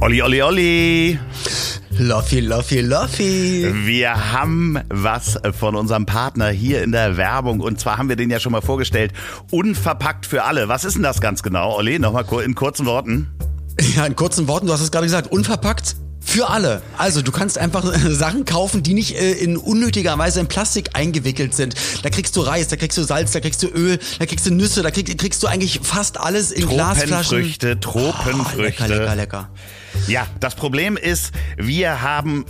Olli, Olli, Olli. Loffi, Loffi, Loffi. Wir haben was von unserem Partner hier in der Werbung und zwar haben wir den ja schon mal vorgestellt. Unverpackt für alle. Was ist denn das ganz genau, Olli? Nochmal in kurzen Worten. Ja, in kurzen Worten, du hast es gerade gesagt, unverpackt für alle. Also du kannst einfach Sachen kaufen, die nicht äh, in unnötiger Weise in Plastik eingewickelt sind. Da kriegst du Reis, da kriegst du Salz, da kriegst du Öl, da kriegst du Nüsse, da krieg, kriegst du eigentlich fast alles in Glasflaschen. Tropenfrüchte, Tropenfrüchte. Oh, lecker, lecker, lecker. Ja, das Problem ist, wir haben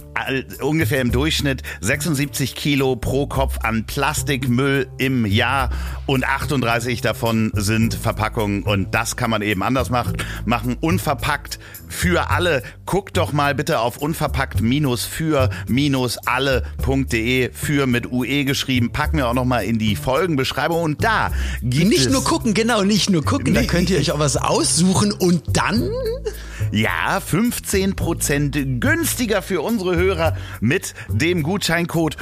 ungefähr im Durchschnitt 76 Kilo pro Kopf an Plastikmüll im Jahr und 38 davon sind Verpackungen und das kann man eben anders machen. Machen unverpackt für alle. Guckt doch mal bitte auf unverpackt-für-alle.de für mit UE geschrieben. Packen wir auch noch mal in die Folgenbeschreibung und da gibt nicht es nur gucken, genau, nicht nur gucken, da könnt ihr euch auch was aussuchen und dann ja, 15% günstiger für unsere Hörer mit dem Gutscheincode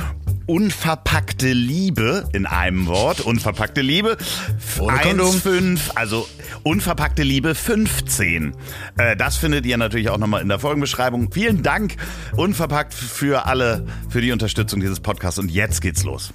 unverpackte Liebe in einem Wort. Unverpackte Liebe. 1,5, also unverpackte Liebe 15. Äh, das findet ihr natürlich auch nochmal in der Folgenbeschreibung. Vielen Dank, unverpackt für alle, für die Unterstützung dieses Podcasts. Und jetzt geht's los.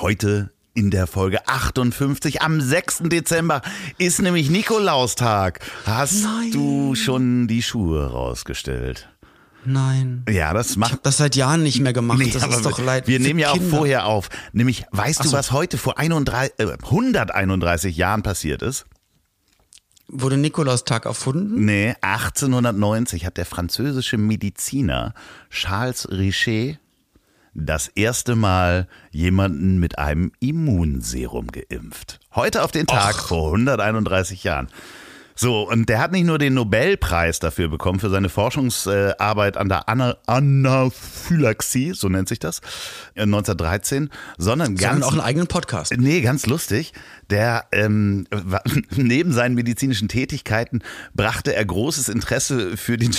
Heute in der Folge 58 am 6. Dezember ist nämlich Nikolaustag. Hast Nein. du schon die Schuhe rausgestellt? Nein. Ja, das macht. Ich hab das seit Jahren nicht mehr gemacht. Nee, das ist doch leid. Wir nehmen ja auch Kinder. vorher auf. Nämlich, weißt Ach du, so. was heute vor 31, äh, 131 Jahren passiert ist? Wurde Nikolaustag erfunden? Nee, 1890 hat der französische Mediziner Charles Richet das erste Mal jemanden mit einem Immunserum geimpft. Heute auf den Tag vor 131 Jahren. So, und der hat nicht nur den Nobelpreis dafür bekommen, für seine Forschungsarbeit an der Ana Anaphylaxie, so nennt sich das, äh, 1913, sondern Ganz ganz auch einen eigenen Podcast. Nee, ganz lustig. Der ähm, neben seinen medizinischen Tätigkeiten brachte er großes Interesse für den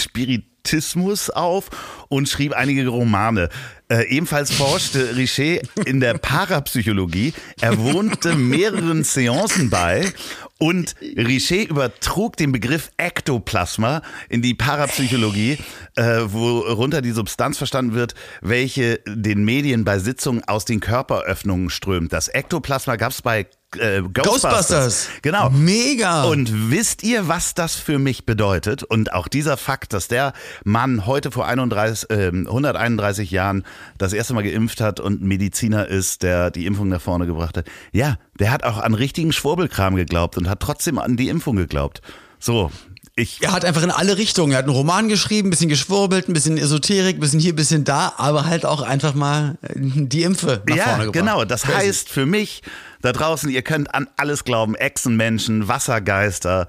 Spiritismus auf und schrieb einige Romane. Äh, ebenfalls forschte Richet in der Parapsychologie. Er wohnte mehreren Seancen bei und Richet übertrug den Begriff Ektoplasma in die Parapsychologie, äh, worunter die Substanz verstanden wird, welche den Medien bei Sitzungen aus den Körperöffnungen strömt. Das Ektoplasma gab es bei äh, Ghostbusters. Ghostbusters. Genau. Mega. Und wisst ihr, was das für mich bedeutet? Und auch dieser Fakt, dass der Mann heute vor 31, äh, 131 Jahren das erste Mal geimpft hat und ein Mediziner ist, der die Impfung nach vorne gebracht hat. Ja, der hat auch an richtigen Schwurbelkram geglaubt und hat trotzdem an die Impfung geglaubt. So, ich Er hat einfach in alle Richtungen. Er hat einen Roman geschrieben, ein bisschen geschwurbelt, ein bisschen Esoterik, ein bisschen hier, ein bisschen da, aber halt auch einfach mal äh, die Impfe nach ja, vorne gebracht. genau. Das Crazy. heißt für mich da draußen, ihr könnt an alles glauben. Echsenmenschen, Wassergeister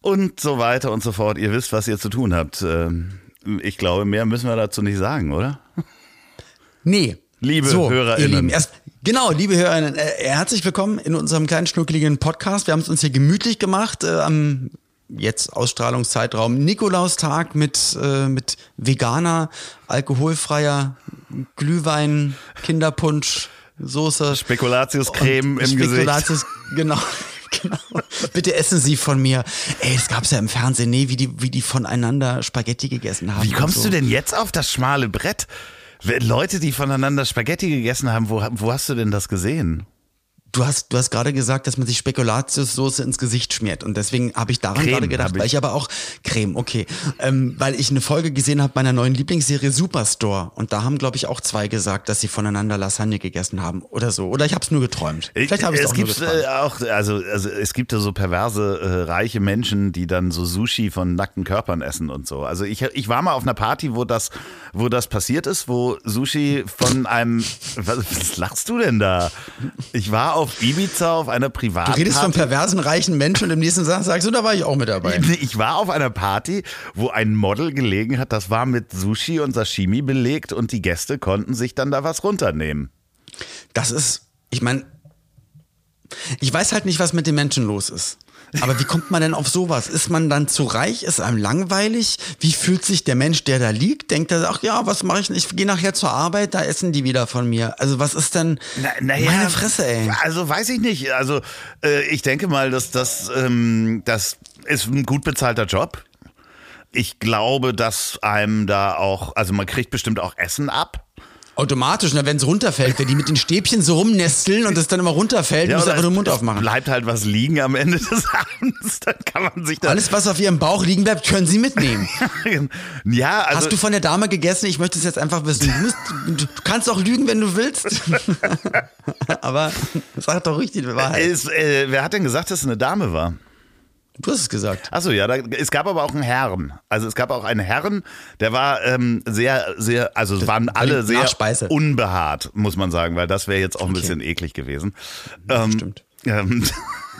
und so weiter und so fort. Ihr wisst, was ihr zu tun habt. Ähm, Ich glaube, mehr müssen wir dazu nicht sagen, oder? Nee. Liebe so, HörerInnen. Lieben, erst, genau, liebe HörerInnen, äh, herzlich willkommen in unserem kleinen schnuckeligen Podcast. Wir haben es uns hier gemütlich gemacht äh, am jetzt Ausstrahlungszeitraum Nikolaustag mit, äh, mit veganer, alkoholfreier Glühwein, Kinderpunsch, Soße. Spekulatiuscreme im Gesicht. Spekulatius, genau. Genau. Bitte essen Sie von mir. Ey, es gab's ja im Fernsehen, nee, wie die, wie die voneinander Spaghetti gegessen haben. Wie kommst so. du denn jetzt auf das schmale Brett? Leute, die voneinander Spaghetti gegessen haben, wo, wo hast du denn das gesehen? Du hast, du hast gerade gesagt, dass man sich Spekulatiussoße ins Gesicht schmiert. Und deswegen habe ich daran Creme gerade gedacht, ich. weil ich aber auch Creme, okay. Ähm, weil ich eine Folge gesehen habe meiner neuen Lieblingsserie Superstore. Und da haben, glaube ich, auch zwei gesagt, dass sie voneinander Lasagne gegessen haben oder so. Oder ich habe es nur geträumt. Vielleicht habe ich es auch nur geträumt. äh, auch, also, also es gibt ja so perverse äh, reiche Menschen, die dann so Sushi von nackten Körpern essen und so. Also ich, ich war mal auf einer Party, wo das, wo das passiert ist, wo Sushi von einem, was, was lachst du denn da? Ich war auf Ibiza auf einer Privatparty. Du redest von perversen, reichen Menschen und im nächsten Satz sagst du, da war ich auch mit dabei. Ich war auf einer Party, wo ein Model gelegen hat, das war mit Sushi und Sashimi belegt und die Gäste konnten sich dann da was runternehmen. Das ist, ich meine, ich weiß halt nicht, was mit den Menschen los ist. Aber wie kommt man denn auf sowas? Ist man dann zu reich? Ist einem langweilig? Wie fühlt sich der Mensch, der da liegt? Denkt er, ach ja, was mache ich denn? Ich gehe nachher zur Arbeit, da essen die wieder von mir. Also was ist denn Na, na ja, meine Fresse, ey? Also weiß ich nicht. Also äh, ich denke mal, dass das, ähm, das ist ein gut bezahlter Job. Ich glaube, dass einem da auch, also man kriegt bestimmt auch Essen ab. Automatisch, wenn es runterfällt, wenn die mit den Stäbchen so rumnesteln und es dann immer runterfällt, muss oder einfach den es- Mund es aufmachen. Bleibt halt was liegen am Ende des Abends, dann kann man sich da. Alles, was auf ihrem Bauch liegen bleibt, können sie mitnehmen. ja, also Hast du von der Dame gegessen? Ich möchte es jetzt einfach wissen. Du, musst, du kannst auch lügen, wenn du willst. Aber sag doch ruhig die Wahrheit. ist, äh, wer hat denn gesagt, dass es eine Dame war? Du hast es gesagt. Achso, ja, da, es gab aber auch einen Herrn. Also es gab auch einen Herrn, der war ähm, sehr, sehr, also es waren alle sehr Nachspeise. unbehaart, muss man sagen, weil das wäre jetzt auch ein bisschen eklig gewesen. Ähm, stimmt. Ähm,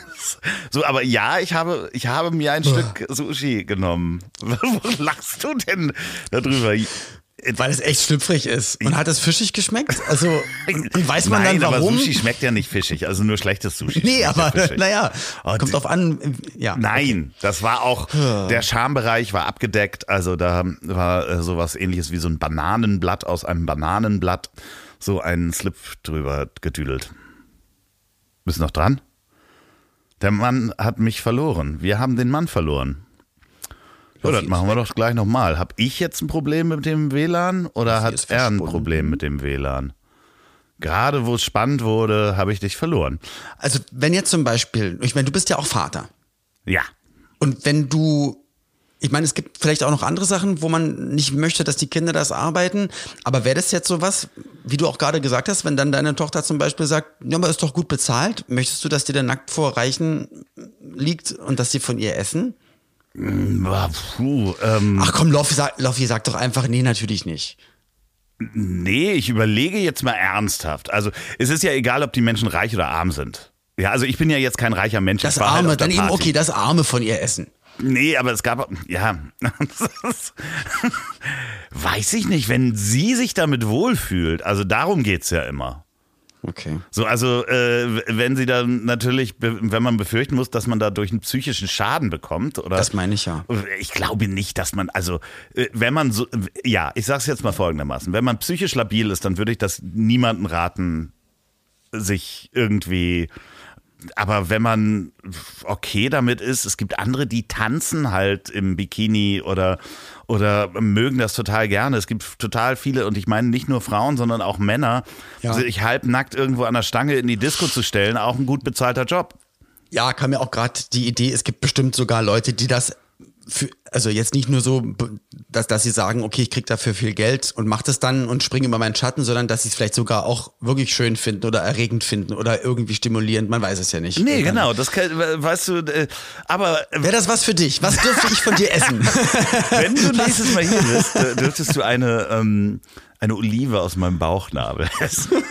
so, aber ja, ich habe, ich habe mir ein Stück Sushi genommen. Wo lachst du denn darüber? Weil es echt schlüpfrig ist. Und hat es fischig geschmeckt? Also, und weiß man Nein, dann warum? aber Sushi schmeckt ja nicht fischig, also nur schlechtes Sushi. nee, ja aber fischig. naja, Oh, kommt drauf an. Ja. Nein, das war auch, der Schambereich war abgedeckt, also da war äh, sowas ähnliches wie so ein Bananenblatt aus einem Bananenblatt, so ein Slip drüber gedüdelt. Bist noch dran? Der Mann hat mich verloren. Wir haben den Mann verloren. So, das Loffi machen wir doch gleich nochmal. Hab ich jetzt ein Problem mit dem WLAN oder hat er ein. Problem mit dem WLAN? Gerade wo es spannend wurde, habe ich dich verloren. Also, wenn jetzt zum Beispiel, ich meine, du bist ja auch Vater. Ja. Und wenn du, ich meine, es gibt vielleicht auch noch andere Sachen, wo man nicht möchte, dass die Kinder das arbeiten. Aber wäre das jetzt sowas, wie du auch gerade gesagt hast, wenn dann deine Tochter zum Beispiel sagt, ja, aber ist doch gut bezahlt, möchtest du, dass dir der nackt vor Reichen liegt und dass sie von ihr essen? Ah, Puh, ähm, Ach komm, Loffi, sag, Loffi, sag doch einfach, nee, natürlich nicht. Nee, ich überlege jetzt mal ernsthaft. Also es ist ja egal, ob die Menschen reich oder arm sind. Ja, also ich bin ja jetzt kein reicher Mensch. Das halt Arme, der dann eben, Party. okay, das Arme von ihr essen. Nee, aber es gab, ja, weiß ich nicht, wenn sie sich damit wohlfühlt. Also darum geht's ja immer. Okay. So, also äh, wenn sie dann natürlich, wenn man befürchten muss, dass man dadurch einen psychischen Schaden bekommt, oder? Das meine ich ja. Ich glaube nicht, dass man, also äh, wenn man so, ja, ich sag's jetzt mal folgendermaßen, wenn man psychisch labil ist, dann würde ich das niemandem raten, sich irgendwie, aber wenn man okay damit ist, es gibt andere, die tanzen halt im Bikini oder oder mögen das total gerne. Es gibt total viele und ich meine nicht nur Frauen, sondern auch Männer, Ja. sich halbnackt irgendwo an der Stange in die Disco zu stellen, auch ein gut bezahlter Job. Ja, kam mir auch gerade die Idee, es gibt bestimmt sogar Leute, die das für, also jetzt nicht nur so, dass, dass sie sagen, okay, ich krieg dafür viel Geld und mach das dann und springe über meinen Schatten, sondern dass sie es vielleicht sogar auch wirklich schön finden oder erregend finden oder irgendwie stimulierend, man weiß es ja nicht. Nee, genau, das kann, weißt du, äh, aber Wäre das was für dich? Was dürfte ich von dir essen? Wenn du nächstes Mal hier bist, äh, dürftest du eine, ähm, eine Olive aus meinem Bauchnabel essen.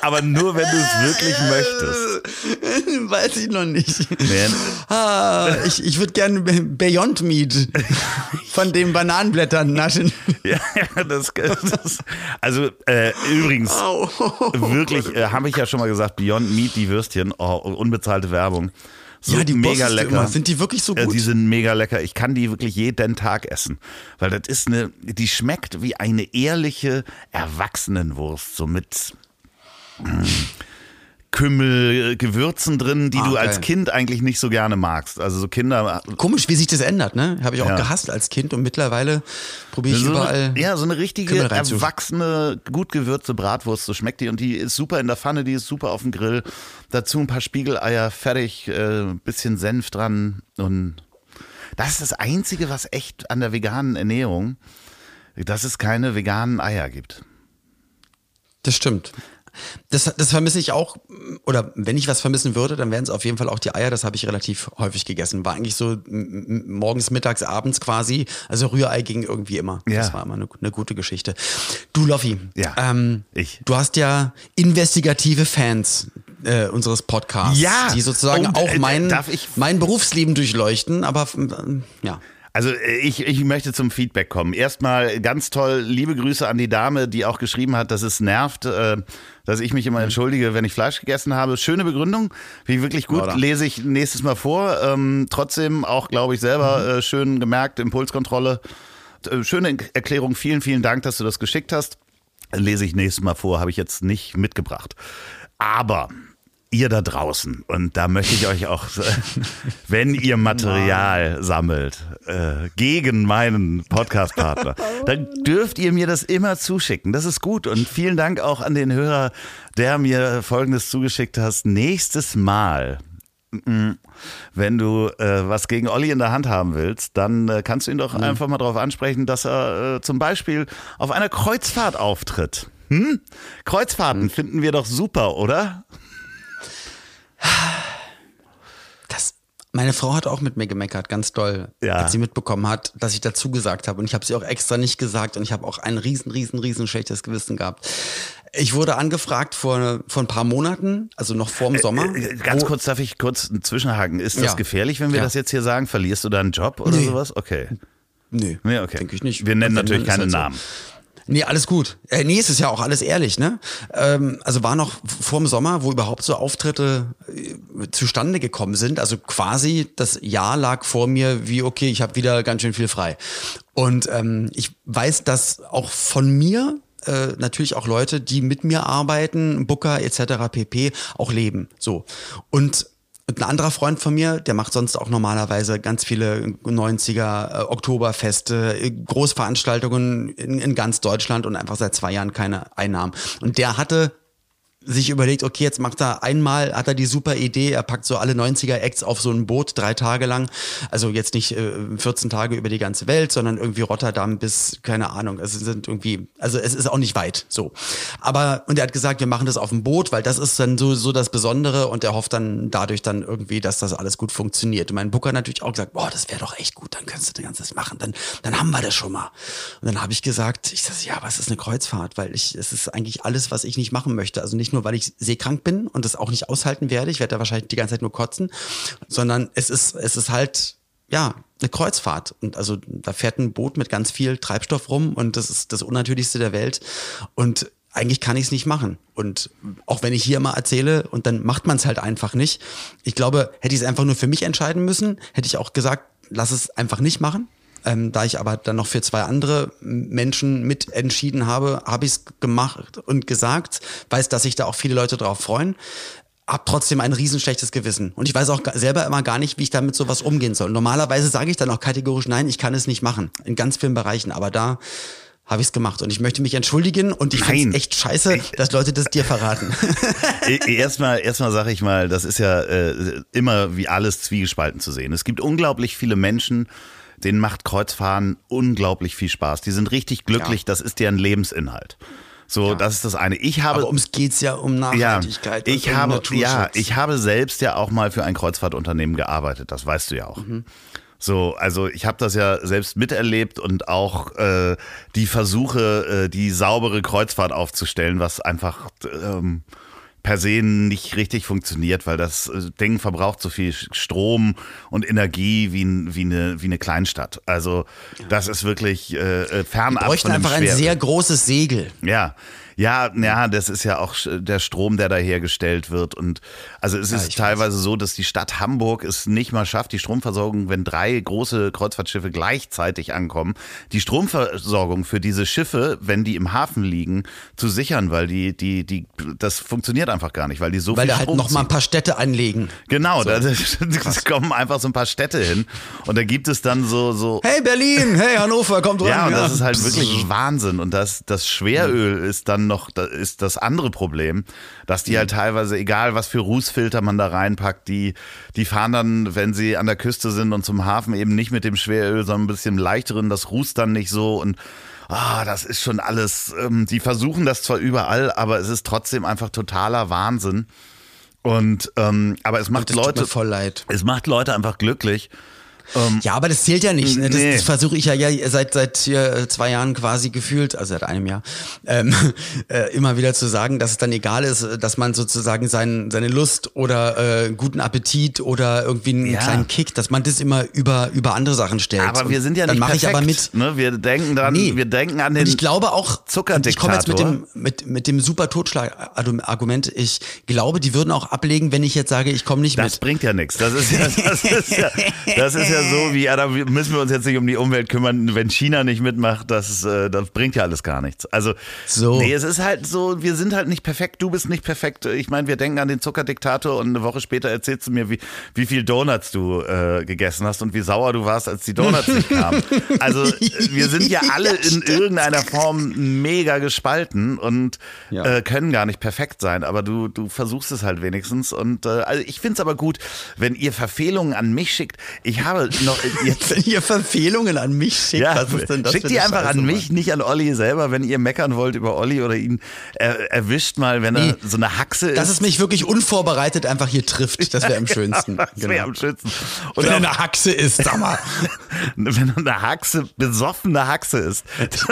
Aber nur, wenn du es wirklich möchtest. weiß ich noch nicht. Ah, ich ich würde gerne Beyond Meat von den Bananenblättern naschen. ja, das, das Also äh, übrigens, wirklich, äh, habe ich ja schon mal gesagt, Beyond Meat, die Würstchen, oh, unbezahlte Werbung. So ja, die mega du lecker. Immer. Sind die wirklich so Äh, gut? Die sind mega lecker. Ich kann die wirklich jeden Tag essen. Weil das ist eine, die schmeckt wie eine ehrliche Erwachsenenwurst. So mit Kümmel, Gewürzen drin, die Ah, du als geil. Kind eigentlich nicht so gerne magst. Also so Kinder. Komisch, wie sich das ändert, ne? Habe ich auch Ja. gehasst als Kind und mittlerweile probiere ich So überall. eine, ja, so eine richtige, erwachsene, gut gewürzte Bratwurst, so schmeckt die. Und die ist super in der Pfanne, die ist super auf dem Grill. Dazu ein paar Spiegeleier, fertig, äh, bisschen Senf dran. Und das ist das Einzige, was echt an der veganen Ernährung, dass es keine veganen Eier gibt. Das stimmt. Das, das vermisse ich auch, oder wenn ich was vermissen würde, dann wären es auf jeden Fall auch die Eier. Das habe ich relativ häufig gegessen. War eigentlich so morgens, mittags, abends quasi. Also Rührei ging irgendwie immer. Ja. Das war immer eine, eine gute Geschichte. Du, Loffi, ja, ähm, ich. du hast ja investigative Fans äh, unseres Podcasts, ja. die sozusagen Und, auch äh, mein, mein Berufsleben durchleuchten. Aber äh, ja. Also äh, ich, ich möchte zum Feedback kommen. Erstmal ganz toll, liebe Grüße an die Dame, die auch geschrieben hat, dass es nervt, äh, dass ich mich immer mhm. entschuldige, wenn ich Fleisch gegessen habe. Schöne Begründung, wie wirklich gut, Oder? lese ich nächstes Mal vor. Ähm, trotzdem auch, glaube ich, selber mhm. äh, schön gemerkt, Impulskontrolle. Schöne Erklärung, vielen, vielen Dank, dass du das geschickt hast. Lese ich nächstes Mal vor, habe ich jetzt nicht mitgebracht. Aber ihr da draußen, und da möchte ich euch auch, wenn ihr Material sammelt äh, gegen meinen Podcastpartner, dann dürft ihr mir das immer zuschicken. Das ist gut. Und vielen Dank auch an den Hörer, der mir Folgendes zugeschickt hast. Nächstes Mal, wenn du äh, was gegen Olli in der Hand haben willst, dann äh, kannst du ihn doch mhm. einfach mal darauf ansprechen, dass er äh, zum Beispiel auf einer Kreuzfahrt auftritt. Hm? Kreuzfahrten mhm. finden wir doch super, oder? Das, meine Frau hat auch mit mir gemeckert, ganz doll, ja. als sie mitbekommen hat, dass ich dazu gesagt habe. Und ich habe sie auch extra nicht gesagt und ich habe auch ein riesen, riesen, riesen schlechtes Gewissen gehabt. Ich wurde angefragt vor, vor ein paar Monaten, also noch vor dem Sommer. Äh, äh ganz kurz, darf ich kurz zwischenhaken? Ist das ja. gefährlich, wenn wir ja. das jetzt hier sagen? Verlierst du deinen Job oder nee. sowas? Okay. Nee, nee okay. denke ich nicht. Wir nennen natürlich keine halt Namen. So. Nee, alles gut. Äh, nee, es ist ja auch alles ehrlich, ne? Ähm, also war noch vor dem Sommer, wo überhaupt so Auftritte äh, zustande gekommen sind. Also quasi das Jahr lag vor mir wie, okay, ich habe wieder ganz schön viel frei. Und ähm, ich weiß, dass auch von mir äh, natürlich auch Leute, die mit mir arbeiten, Booker etc. pp. auch leben. So. Und und ein anderer Freund von mir, der macht sonst auch normalerweise ganz viele 90er äh, Oktoberfeste, äh, Großveranstaltungen in, in ganz Deutschland und einfach seit zwei Jahren keine Einnahmen. Und der hatte sich überlegt, okay, jetzt macht er einmal, hat er die super Idee, er packt so alle 90er-Acts auf so ein Boot, drei Tage lang. Also jetzt nicht äh, 14 Tage über die ganze Welt, sondern irgendwie Rotterdam bis, keine Ahnung, es sind irgendwie, also es ist auch nicht weit, so. Aber, und er hat gesagt, wir machen das auf dem Boot, weil das ist dann so, so das Besondere und er hofft dann dadurch dann irgendwie, dass das alles gut funktioniert. Und mein Booker natürlich auch gesagt, boah, das wäre doch echt gut, dann könntest du das Ganze machen, dann, dann haben wir das schon mal. Und dann habe ich gesagt, ich sag, ja, was ist eine Kreuzfahrt? Weil ich, es ist eigentlich alles, was ich nicht machen möchte. Also nicht nur, weil ich seekrank bin und das auch nicht aushalten werde. Ich werde da wahrscheinlich die ganze Zeit nur kotzen, sondern es ist, es ist halt, ja, eine Kreuzfahrt. Und also da fährt ein Boot mit ganz viel Treibstoff rum und das ist das Unnatürlichste der Welt. Und eigentlich kann ich es nicht machen. Und auch wenn ich hier mal erzähle und dann macht man es halt einfach nicht. Ich glaube, hätte ich es einfach nur für mich entscheiden müssen, hätte ich auch gesagt, lass es einfach nicht machen. Ähm, da ich aber dann noch für zwei andere Menschen mitentschieden habe, habe ich es gemacht und gesagt, weiß, dass sich da auch viele Leute drauf freuen hab trotzdem ein riesenschlechtes Gewissen. Und ich weiß auch selber immer gar nicht, wie ich damit sowas umgehen soll. Normalerweise sage ich dann auch kategorisch, nein, ich kann es nicht machen. In ganz vielen Bereichen. Aber da habe ich es gemacht. Und ich möchte mich entschuldigen und ich finde es echt scheiße, dass Leute das dir verraten. E, e, erstmal, erstmal sage ich mal, das ist ja äh, immer wie alles zwiegespalten zu sehen. Es gibt unglaublich viele Menschen, denen macht Kreuzfahren unglaublich viel Spaß. Die sind richtig glücklich, ja. das ist deren Lebensinhalt. So, ja. das ist das eine. Ich habe, Aber ums geht's ja um Nachhaltigkeit. Ja, ich um habe, ja, ich habe selbst ja auch mal für ein Kreuzfahrtunternehmen gearbeitet. Das weißt du ja auch. Mhm. So, also ich habe das ja selbst miterlebt und auch äh, die Versuche, äh, die saubere Kreuzfahrt aufzustellen, was einfach ähm, per se nicht richtig funktioniert, weil das äh, Ding verbraucht so viel Strom und Energie wie, wie, eine, wie eine Kleinstadt. Also das ist wirklich äh, äh fernab. Wir bräuchten einfach ein sehr großes Segel. Ja, ja, ja, das ist ja auch der Strom, der da hergestellt wird. Und also es ist ja, teilweise weiß. so, dass die Stadt Hamburg es nicht mal schafft, die Stromversorgung, wenn drei große Kreuzfahrtschiffe gleichzeitig ankommen, die Stromversorgung für diese Schiffe, wenn die im Hafen liegen, zu sichern, weil die, die, die, das funktioniert einfach gar nicht, weil die so weil viel da halt noch mal ein paar Städte anlegen. Genau, so. da, da kommen einfach so ein paar Städte hin und da gibt es dann so, so. Hey Berlin, hey Hannover, kommt rein. Ja, und das ist halt wirklich Wahnsinn und das, das Schweröl ist dann noch, da ist das andere Problem, dass die halt mhm. teilweise, egal was für Rußfilter man da reinpackt, die, die fahren dann, wenn sie an der Küste sind und zum Hafen eben nicht mit dem Schweröl, sondern ein bisschen leichteren, das rußt dann nicht so und ah, das ist schon alles, ähm, die versuchen das zwar überall, aber es ist trotzdem einfach totaler Wahnsinn. Und ähm, aber es macht Leute voll leid. es macht Leute einfach glücklich. Ja, aber das zählt ja nicht. Ne? Das, Nee. das versuche ich ja, ja seit seit äh, zwei Jahren quasi gefühlt, also seit einem Jahr, ähm, äh, immer wieder zu sagen, dass es dann egal ist, dass man sozusagen sein, seine Lust oder äh, guten Appetit oder irgendwie einen Ja. kleinen Kick, dass man das immer über über andere Sachen stellt. Aber wir sind ja dann nicht mache ich aber mit. Ne? Wir denken dran, Nee. wir denken an den Und ich glaube auch, ich komme jetzt mit dem, mit, mit dem super Totschlag-Argument, ich glaube, die würden auch ablegen, wenn ich jetzt sage, ich komme nicht Das mit. bringt ja nichts. Das ist ja, das ist ja, das ist ja so wie, ja, da müssen wir uns jetzt nicht um die Umwelt kümmern, wenn China nicht mitmacht, das, äh, das bringt ja alles gar nichts. Also, So. nee, es ist halt so, wir sind halt nicht perfekt, du bist nicht perfekt. Ich meine, wir denken an den Zuckerdiktator und eine Woche später erzählst du mir, wie, wie viel Donuts du äh, gegessen hast und wie sauer du warst, als die Donuts nicht kamen. Also, wir sind ja alle in irgendeiner Form mega gespalten und Ja. äh, können gar nicht perfekt sein, aber du, du versuchst es halt wenigstens. Und äh, also ich finde es aber gut, wenn ihr Verfehlungen an mich schickt. Ich habe noch jetzt. Wenn ihr Verfehlungen an mich schickt, Ja, was ist denn das schickt die einfach Scheiße, an Mann? mich, nicht an Olli selber, wenn ihr meckern wollt über Olli oder ihn er, erwischt mal, wenn er Nee, so eine Haxe ist. Dass es mich wirklich unvorbereitet einfach hier trifft, das wäre am schönsten. das wäre Genau. am schönsten. Und Wenn er eine Haxe ist, sag mal. wenn er eine Haxe, besoffene Haxe ist,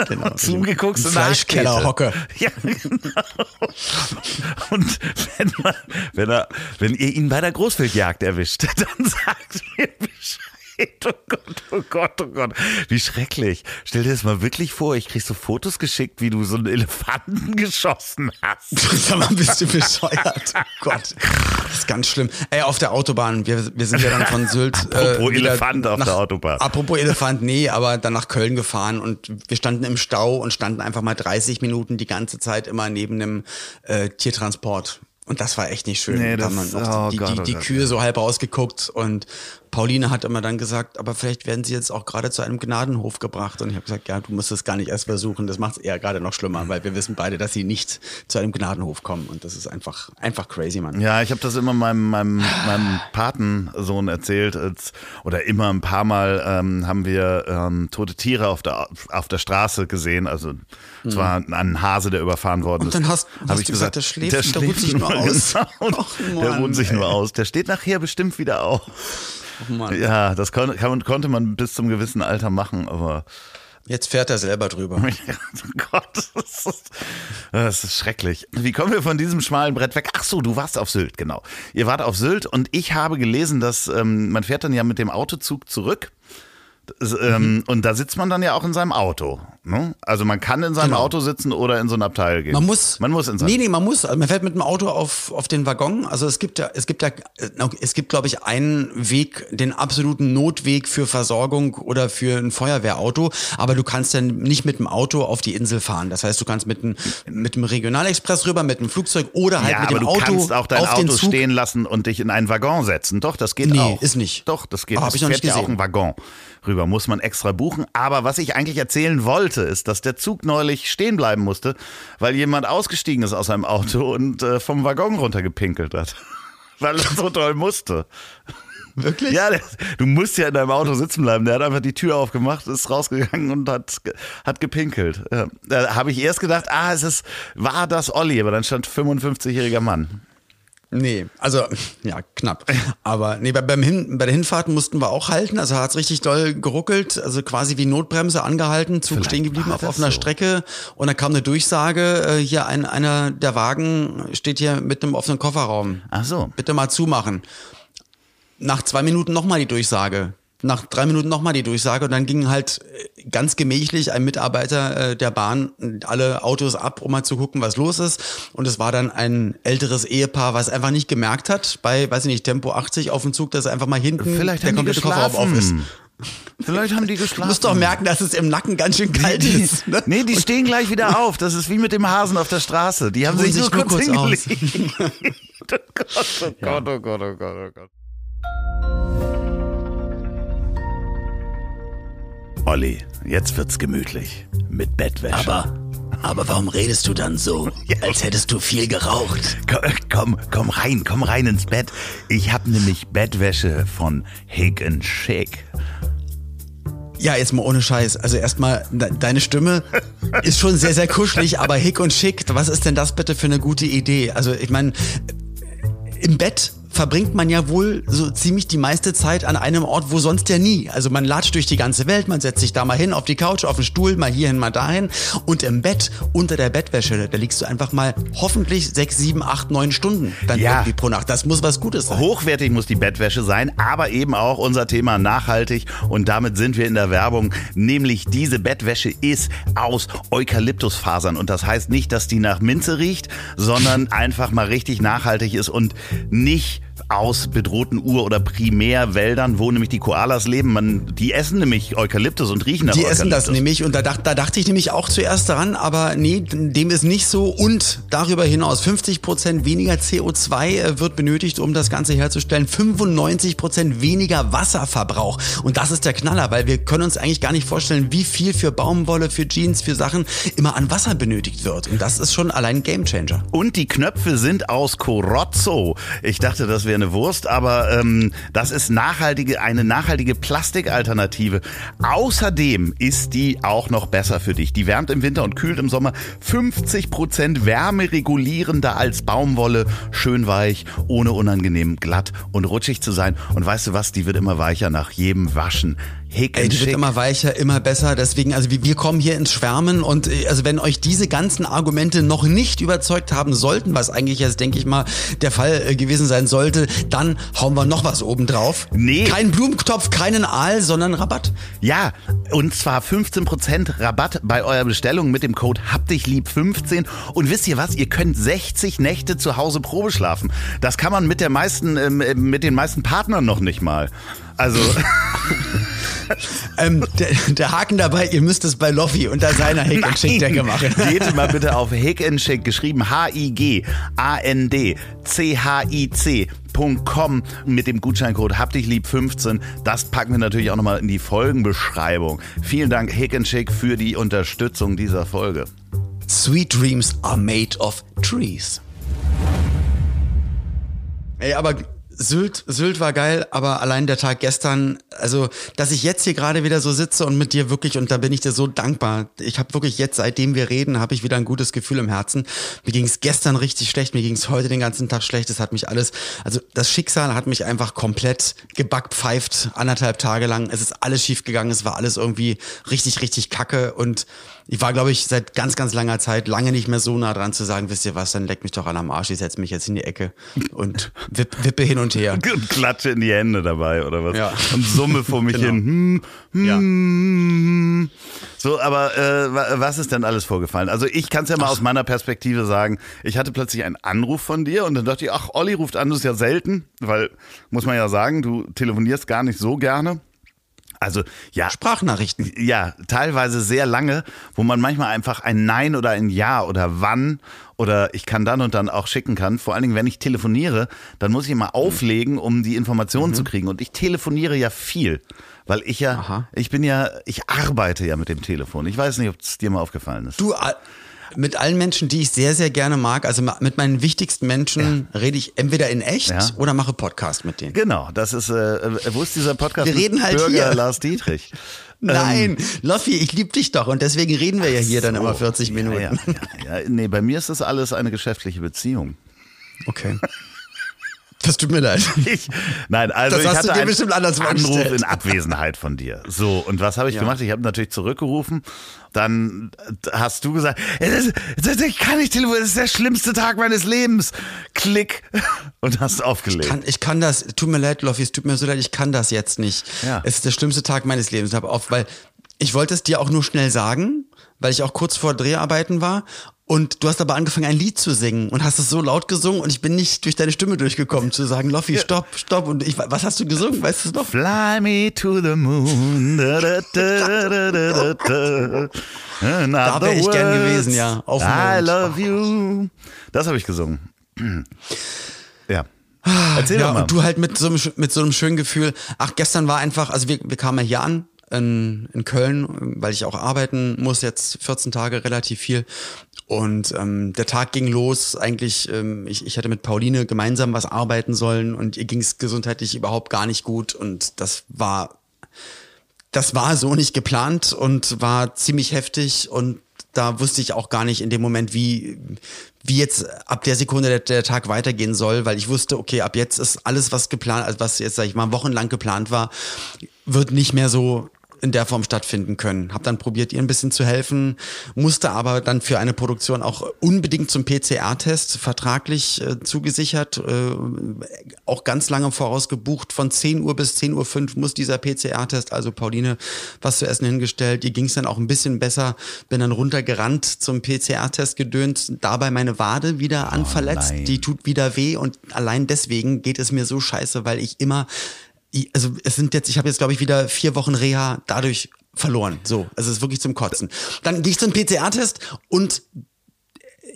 Genau. und zugeguckst Im in Fleischkeller hocke. Ja, genau. Und wenn, man, wenn, er, wenn ihr ihn bei der Großwildjagd erwischt, dann sagt mir Bescheid. Oh Gott, oh Gott, oh Gott. Wie schrecklich. Stell dir das mal wirklich vor, ich krieg so Fotos geschickt, wie du so einen Elefanten geschossen hast. Sag mal, bist du bescheuert? Oh Gott. Das ist ganz schlimm. Ey, auf der Autobahn, wir, wir sind ja dann von Sylt. Apropos wieder Elefant auf der Autobahn. Apropos Elefant, nee, aber dann nach Köln gefahren und wir standen im Stau und standen einfach mal 30 Minuten die ganze Zeit immer neben einem äh, Tiertransport. Und das war echt nicht schön. Nee, da das- haben wir noch oh die, Gott, die, oh die Gott. Kühe so halb rausgeguckt und Pauline hat immer dann gesagt, aber vielleicht werden sie jetzt auch gerade zu einem Gnadenhof gebracht. Und ich habe gesagt, ja, du musst es gar nicht erst versuchen. Das macht es eher gerade noch schlimmer, weil wir wissen beide, dass sie nicht zu einem Gnadenhof kommen. Und das ist einfach, einfach crazy, Mann. Ja, ich habe das immer meinem, meinem, meinem Patensohn erzählt. Als, oder immer ein paar Mal ähm, haben wir ähm, tote Tiere auf der, auf der Straße gesehen. Also es war ein Hase, der überfahren worden ist. Mhm. Und dann hast- hast du gesagt, der schläft- der ruht sich nur aus. Genau. Och, der Mann, ruht sich nur ey. aus. Der steht nachher bestimmt wieder auf. Oh Mann. Ja, das kon kann, konnte man bis zum gewissen Alter machen, aber Jetzt fährt er selber drüber. oh Gott, das ist, das ist schrecklich. Wie kommen wir von diesem schmalen Brett weg? Ach so, du warst auf Sylt, genau. Ihr wart auf Sylt und ich habe gelesen, dass ähm, man fährt dann ja mit dem Autozug zurück. Das, ähm, Und da sitzt man dann ja auch in seinem Auto. Ne? Also man kann in seinem Genau. Auto sitzen oder in so ein Abteil gehen. Man muss. Man muss in seinem Nee, nee, man muss. Also man fährt mit dem Auto auf, auf den Waggon. Also es gibt ja, es gibt ja, äh, es gibt, glaube ich, einen Weg, den absoluten Notweg für Versorgung oder für ein Feuerwehrauto. Aber du kannst dann nicht mit dem Auto auf die Insel fahren. Das heißt, du kannst mit dem, mit dem Regionalexpress rüber, mit dem Flugzeug oder halt ja, mit aber dem du Auto kannst auch dein Auto stehen lassen und dich in einen Waggon setzen. Doch, das geht Nee, auch. ist nicht. Doch, das geht. Aber hab das ich noch fährt nicht ja auch gesehen. ein Waggon rüber. Muss man extra buchen. Aber was ich eigentlich erzählen wollte, ist, dass der Zug neulich stehen bleiben musste, weil jemand ausgestiegen ist aus seinem Auto und äh, vom Waggon runtergepinkelt hat. weil er so toll musste. Wirklich? Ja, der, du musst ja in deinem Auto sitzen bleiben. Der hat einfach die Tür aufgemacht, ist rausgegangen und hat, hat gepinkelt. Ja, da habe ich erst gedacht, ah, es ist, war das Olli, aber dann stand 55-jähriger Mann. Nee, also ja, knapp. Aber nee, bei, beim Hin, bei der Hinfahrt mussten wir auch halten. Also hat es richtig doll geruckelt, also quasi wie Notbremse angehalten, Zug Vielleicht stehen geblieben auf offener so. Strecke. Und dann kam eine Durchsage, äh, hier ein, einer der Wagen steht hier mit einem offenen Kofferraum. Ach so. Bitte mal zumachen. Nach zwei Minuten nochmal die Durchsage. Nach drei Minuten nochmal die Durchsage und dann ging halt äh, ganz gemächlich ein Mitarbeiter äh, der Bahn alle Autos ab, um mal zu gucken, was los ist. Und es war dann ein älteres Ehepaar, was einfach nicht gemerkt hat, bei, weiß ich nicht, Tempo 80 auf dem Zug, dass einfach mal hinten Vielleicht der die komplette Kofferraum auf ist. Vielleicht haben die Du geschlafen. musst doch merken, dass es im Nacken ganz schön kalt ist. Ne? Nee, die stehen gleich wieder auf. Das ist wie mit dem Hasen auf der Straße. Die haben sich sich nur kurz kurz hingelegt. oh Gott, oh Gott, oh Gott, oh Gott, oh Gott. Olli, jetzt wird's gemütlich. Mit Bettwäsche. Aber, aber warum redest du dann so, als hättest du viel geraucht? Komm, komm, komm rein, komm rein ins Bett. Ich hab nämlich Bettwäsche von Hick Schick. Ja, jetzt mal ohne Scheiß. Also erstmal, de deine Stimme ist schon sehr, sehr kuschelig, aber hick und schick. Was ist denn das bitte für eine gute Idee? Also ich meine, im Bett verbringt man ja wohl so ziemlich die meiste Zeit an einem Ort, wo sonst ja nie. Also man latscht durch die ganze Welt, man setzt sich da mal hin, auf die Couch, auf den Stuhl, mal hierhin, mal dahin. Und im Bett, unter der Bettwäsche, da liegst du einfach mal hoffentlich sechs, sieben, acht, neun Stunden dann Ja. irgendwie pro Nacht. Das muss was Gutes sein. Hochwertig muss die Bettwäsche sein, aber eben auch unser Thema nachhaltig. Und damit sind wir in der Werbung. Nämlich diese Bettwäsche ist aus Eukalyptusfasern. Und das heißt nicht, dass die nach Minze riecht, sondern einfach mal richtig nachhaltig ist und nicht aus bedrohten Ur- oder Primärwäldern, wo nämlich die Koalas leben. Man, die essen nämlich Eukalyptus und riechen nach Die essen Eukalyptus. das nämlich und da, dacht, da dachte ich nämlich auch zuerst daran, aber nee, dem ist nicht so und darüber hinaus 50 Prozent weniger CO2 äh, wird benötigt, um das Ganze herzustellen, 95 Prozent weniger Wasserverbrauch und das ist der Knaller, weil wir können uns eigentlich gar nicht vorstellen, wie viel für Baumwolle, für Jeans, für Sachen immer an Wasser benötigt wird und das ist schon allein ein Gamechanger. Und die Knöpfe sind aus Corozzo. Ich dachte, das wäre eine Wurst, aber ähm, das ist nachhaltige, eine nachhaltige Plastikalternative. Außerdem ist die auch noch besser für dich. Die wärmt im Winter und kühlt im Sommer 50% wärmeregulierender als Baumwolle. Schön weich, ohne unangenehm glatt und rutschig zu sein. Und weißt du was? Die wird immer weicher nach jedem Waschen. Hick Ey, die wird schick. immer weicher, immer besser. Deswegen, also wir, wir kommen hier ins Schwärmen und äh, also wenn euch diese ganzen Argumente noch nicht überzeugt haben sollten, was eigentlich jetzt, denke ich mal, der Fall äh, gewesen sein sollte, dann hauen wir noch was oben drauf. Nee. Kein Blumentopf, keinen Aal, sondern Rabatt. Ja, und zwar 15% Rabatt bei eurer Bestellung mit dem Code HabDichLieb15. Und wisst ihr was? Ihr könnt 60 Nächte zu Hause Probe schlafen. Das kann man mit der meisten, ähm, äh, mit den meisten Partnern noch nicht mal. Also, Ähm, der, der Haken dabei, ihr müsst es bei Loffi unter seiner Hick und Schickdecke machen. Geht mal bitte auf Hick and Chick, geschrieben H-I-G-A-N-D-C-H-I-C.com mit dem Gutscheincode HabDichLieb15. Das packen wir natürlich auch nochmal in die Folgenbeschreibung. Vielen Dank Hick and Chick für die Unterstützung dieser Folge. Sweet dreams are made of trees. Ey, aber Sylt, Sylt war geil, aber allein der Tag gestern, also, dass ich jetzt hier gerade wieder so sitze und mit dir wirklich, und da bin ich dir so dankbar. Ich habe wirklich jetzt, seitdem wir reden, habe ich wieder ein gutes Gefühl im Herzen. Mir ging es gestern richtig schlecht, mir ging es heute den ganzen Tag schlecht. Es hat mich alles, also das Schicksal hat mich einfach komplett gebackpfeift, anderthalb Tage lang. Es ist alles schief gegangen, es war alles irgendwie richtig, richtig kacke und ich war, glaube ich, seit ganz, ganz langer Zeit lange nicht mehr so nah dran zu sagen, wisst ihr was, dann leck mich doch an am Arsch, ich setze mich jetzt in die Ecke und wipp, wippe hin und her. Und klatsche in die Hände dabei oder was? Ja. Und summe vor mich Genau. hin. Hm, Ja. hm. So, aber äh, wa- was ist denn alles vorgefallen? Also ich kann es ja mal aus meiner Perspektive sagen. Ich hatte plötzlich einen Anruf von dir und dann dachte ich, ach, Olli ruft an, das ist ja selten, weil, muss man ja sagen, du telefonierst gar nicht so gerne. Also ja, Sprachnachrichten. ja, teilweise sehr lange, wo man manchmal einfach ein Nein oder ein Ja oder wann oder ich kann dann und dann auch schicken kann. Vor allen Dingen, wenn ich telefoniere, dann muss ich immer auflegen, um die Informationen zu kriegen. Und ich telefoniere ja viel, weil ich ja, Aha. ich bin ja, ich arbeite ja mit dem Telefon. Ich weiß nicht, ob es dir mal aufgefallen ist. Du, all- mit allen Menschen, die ich sehr, sehr gerne mag, also mit meinen wichtigsten Menschen rede ich entweder in echt Ja. oder mache Podcast mit denen. Genau, das ist, äh, äh, wo ist dieser Podcast? Wir reden halt Bürger hier. Lars Dietrich. Nein, Loffi, ich liebe dich doch und deswegen reden wir ja hier dann So. immer 40 Minuten. Ja, ja, ja, ja, nee, bei mir ist das alles eine geschäftliche Beziehung. Okay. Das tut mir leid. Ich, nein, also Das ich hast hatte du dir einen bestimmt anders Anruf vorgestellt. in Abwesenheit von dir. So, und was habe ich Ja. gemacht? Ich habe natürlich zurückgerufen. Dann hast du gesagt, "Es ist- es ist- ich kann nicht telefonieren, es ist der schlimmste Tag meines Lebens. Klick. Und hast aufgelegt. Kann, ich kann das, tut mir leid, Loffi, es tut mir so leid, ich kann das jetzt nicht. Ja. Es ist der schlimmste Tag meines Lebens. Hab auf, weil ich wollte es dir auch nur schnell sagen, weil ich auch kurz vor Dreharbeiten war. Und du hast aber angefangen, ein Lied zu singen und hast es so laut gesungen und ich bin nicht durch deine Stimme durchgekommen, zu sagen, Loffi, stopp, stopp. Und ich, was hast du gesungen? Weißt du es noch? Fly me to the moon. Da, da, da, da, da, da, da. Da wär ich gern gewesen, ja, auf I love you. Das habe ich gesungen. Ja. Erzähl ja, doch mal. und du halt mit so, einem, mit so einem schönen Gefühl. Ach, gestern war einfach, also wir, wir kamen ja hier an in, in Köln, weil ich auch arbeiten muss, jetzt 14 Tage relativ viel. Und ähm, der Tag ging los. Eigentlich, ähm, ich, ich hätte mit Pauline gemeinsam was arbeiten sollen und ihr ging es gesundheitlich überhaupt gar nicht gut. Und das war das war so nicht geplant und war ziemlich heftig und da wusste ich auch gar nicht in dem Moment, wie, wie jetzt ab der Sekunde der, der Tag weitergehen soll, weil ich wusste, okay, ab jetzt ist alles, was geplant, also was jetzt, sag ich mal, wochenlang geplant war, wird nicht mehr so in der Form stattfinden können. Hab dann probiert, ihr ein bisschen zu helfen, musste aber dann für eine Produktion auch unbedingt zum PCR-Test vertraglich äh, zugesichert, äh, auch ganz lange im Voraus gebucht. Von 10 Uhr bis 10 Uhr 5 muss dieser PCR-Test, also Pauline, was zu essen hingestellt. Ihr ging es dann auch ein bisschen besser, bin dann runtergerannt zum PCR-Test gedönt, dabei meine Wade wieder oh, anverletzt, nein. die tut wieder weh und allein deswegen geht es mir so scheiße, weil ich immer also es sind jetzt, ich habe jetzt glaube ich wieder vier Wochen Reha dadurch verloren. So, also es ist wirklich zum Kotzen. Dann gehe ich zum PCR-Test und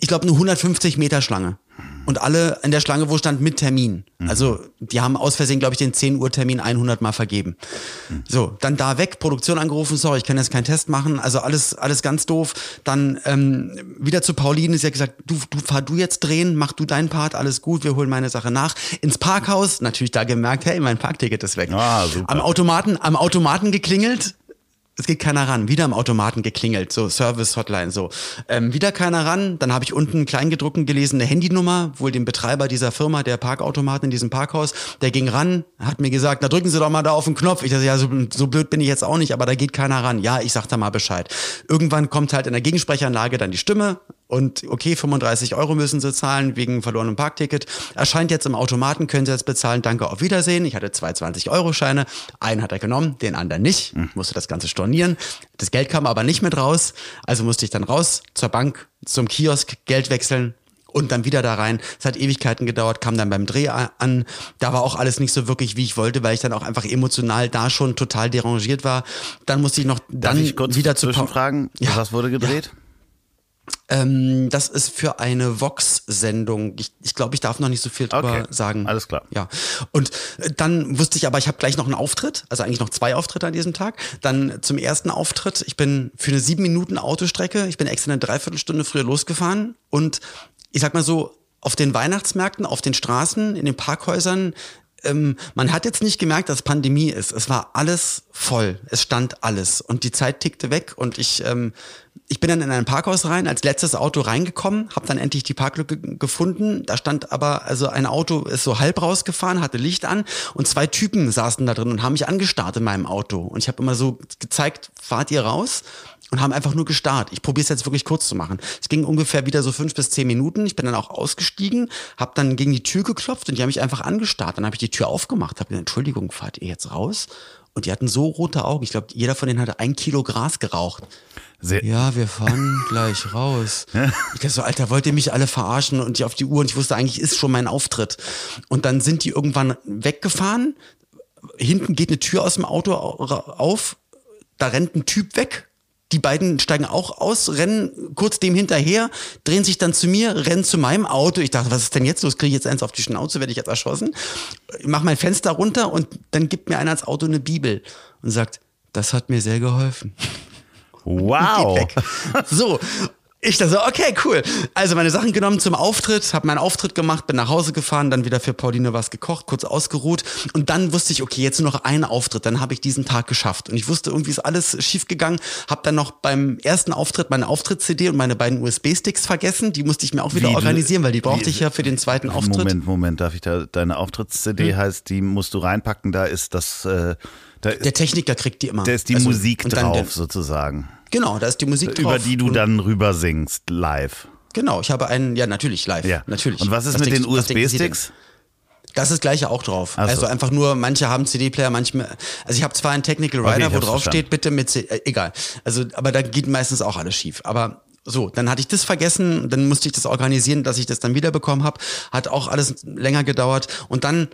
ich glaube eine 150 Meter Schlange und alle in der Schlange, wo stand mit Termin. Mhm. Also die haben aus Versehen, glaube ich, den 10 Uhr Termin 100 Mal vergeben. Mhm. So, dann da weg, Produktion angerufen, sorry, ich kann jetzt keinen Test machen, also alles alles ganz doof. Dann ähm, wieder zu Pauline, sie hat gesagt, du, du fahr du jetzt drehen, mach du deinen Part, alles gut, wir holen meine Sache nach. Ins Parkhaus, natürlich da gemerkt, hey, mein Parkticket ist weg. Ah, super. Am Automaten, am Automaten geklingelt, es geht keiner ran. Wieder am Automaten geklingelt, so Service-Hotline, so. Ähm, wieder keiner ran. Dann habe ich unten kleingedruckten gelesen eine Handynummer, wohl dem Betreiber dieser Firma, der Parkautomaten in diesem Parkhaus. Der ging ran, hat mir gesagt, na drücken Sie doch mal da auf den Knopf. Ich dachte, ja, so, so blöd bin ich jetzt auch nicht, aber da geht keiner ran. Ja, ich sag da mal Bescheid. Irgendwann kommt halt in der Gegensprechanlage dann die Stimme und okay, 35 Euro müssen sie zahlen wegen verlorenem Parkticket. Erscheint jetzt im Automaten, können sie jetzt bezahlen, danke, auf Wiedersehen. Ich hatte zwei 20-Euro-Scheine, einen hat er genommen, den anderen nicht, hm. musste das Ganze stornieren. Das Geld kam aber nicht mit raus, also musste ich dann raus zur Bank, zum Kiosk, Geld wechseln, und dann wieder da rein. Es hat Ewigkeiten gedauert, kam dann beim Dreh an. Da war auch alles nicht so wirklich, wie ich wollte, weil ich dann auch einfach emotional da schon total derangiert war. Dann musste ich noch Darf dann ich kurz wieder zu fragen. Ja, was wurde gedreht? Ja. Ähm, das ist für eine Vox-Sendung. Ich, ich glaube, ich darf noch nicht so viel drüber okay. sagen. Alles klar. Ja. Und äh, dann wusste ich aber, ich habe gleich noch einen Auftritt, also eigentlich noch zwei Auftritte an diesem Tag. Dann zum ersten Auftritt, ich bin für eine sieben Minuten Autostrecke, ich bin extra eine Dreiviertelstunde früher losgefahren und ich sag mal so, auf den Weihnachtsmärkten, auf den Straßen, in den Parkhäusern, ähm, man hat jetzt nicht gemerkt, dass Pandemie ist. Es war alles voll. Es stand alles. Und die Zeit tickte weg und ich ähm, ich bin dann in ein Parkhaus rein, als letztes Auto reingekommen, habe dann endlich die Parklücke gefunden. Da stand aber, also ein Auto ist so halb rausgefahren, hatte Licht an und zwei Typen saßen da drin und haben mich angestarrt in meinem Auto. Und ich habe immer so gezeigt, fahrt ihr raus? Und haben einfach nur gestarrt. Ich probiere es jetzt wirklich kurz zu machen. Es ging ungefähr wieder so fünf bis zehn Minuten. Ich bin dann auch ausgestiegen, habe dann gegen die Tür geklopft und die haben mich einfach angestarrt. Dann habe ich die Tür aufgemacht, habe gesagt, Entschuldigung, fahrt ihr jetzt raus? Und die hatten so rote Augen. Ich glaube, jeder von denen hatte ein Kilo Gras geraucht. Sehr ja, wir fahren gleich raus. Ich dachte so, Alter, wollt ihr mich alle verarschen und die auf die Uhr und ich wusste eigentlich ist schon mein Auftritt. Und dann sind die irgendwann weggefahren. Hinten geht eine Tür aus dem Auto auf. Da rennt ein Typ weg. Die beiden steigen auch aus, rennen kurz dem hinterher, drehen sich dann zu mir, rennen zu meinem Auto. Ich dachte, was ist denn jetzt los? Kriege ich jetzt eins auf die Schnauze, werde ich jetzt erschossen? Ich mache mein Fenster runter und dann gibt mir einer ans Auto eine Bibel und sagt, das hat mir sehr geholfen. Wow. So, ich dachte so, okay, cool. Also meine Sachen genommen zum Auftritt, habe meinen Auftritt gemacht, bin nach Hause gefahren, dann wieder für Pauline was gekocht, kurz ausgeruht und dann wusste ich, okay, jetzt nur noch ein Auftritt, dann habe ich diesen Tag geschafft und ich wusste, irgendwie ist alles schief gegangen, habe dann noch beim ersten Auftritt meine Auftritts-CD und meine beiden USB-Sticks vergessen, die musste ich mir auch wieder wie, organisieren, weil die brauchte wie, ich ja für den zweiten Auftritt. Moment, Moment, darf ich da, deine Auftritts-CD hm. heißt, die musst du reinpacken, da ist das... Äh, da, der Techniker kriegt die immer. Da ist die also, Musik drauf, sozusagen. Genau, da ist die Musik drauf. Über die du dann rüber singst, live. Genau, ich habe einen, ja natürlich live, ja. natürlich. Und was ist was mit den USB-Sticks? Das ist gleiche auch drauf. So. Also einfach nur, manche haben CD-Player, manche, also ich habe zwar einen Technical Rider, okay, wo drauf steht, bitte mit, C äh, egal. Also, aber da geht meistens auch alles schief. Aber so, dann hatte ich das vergessen, dann musste ich das organisieren, dass ich das dann wiederbekommen habe. Hat auch alles länger gedauert. Und dann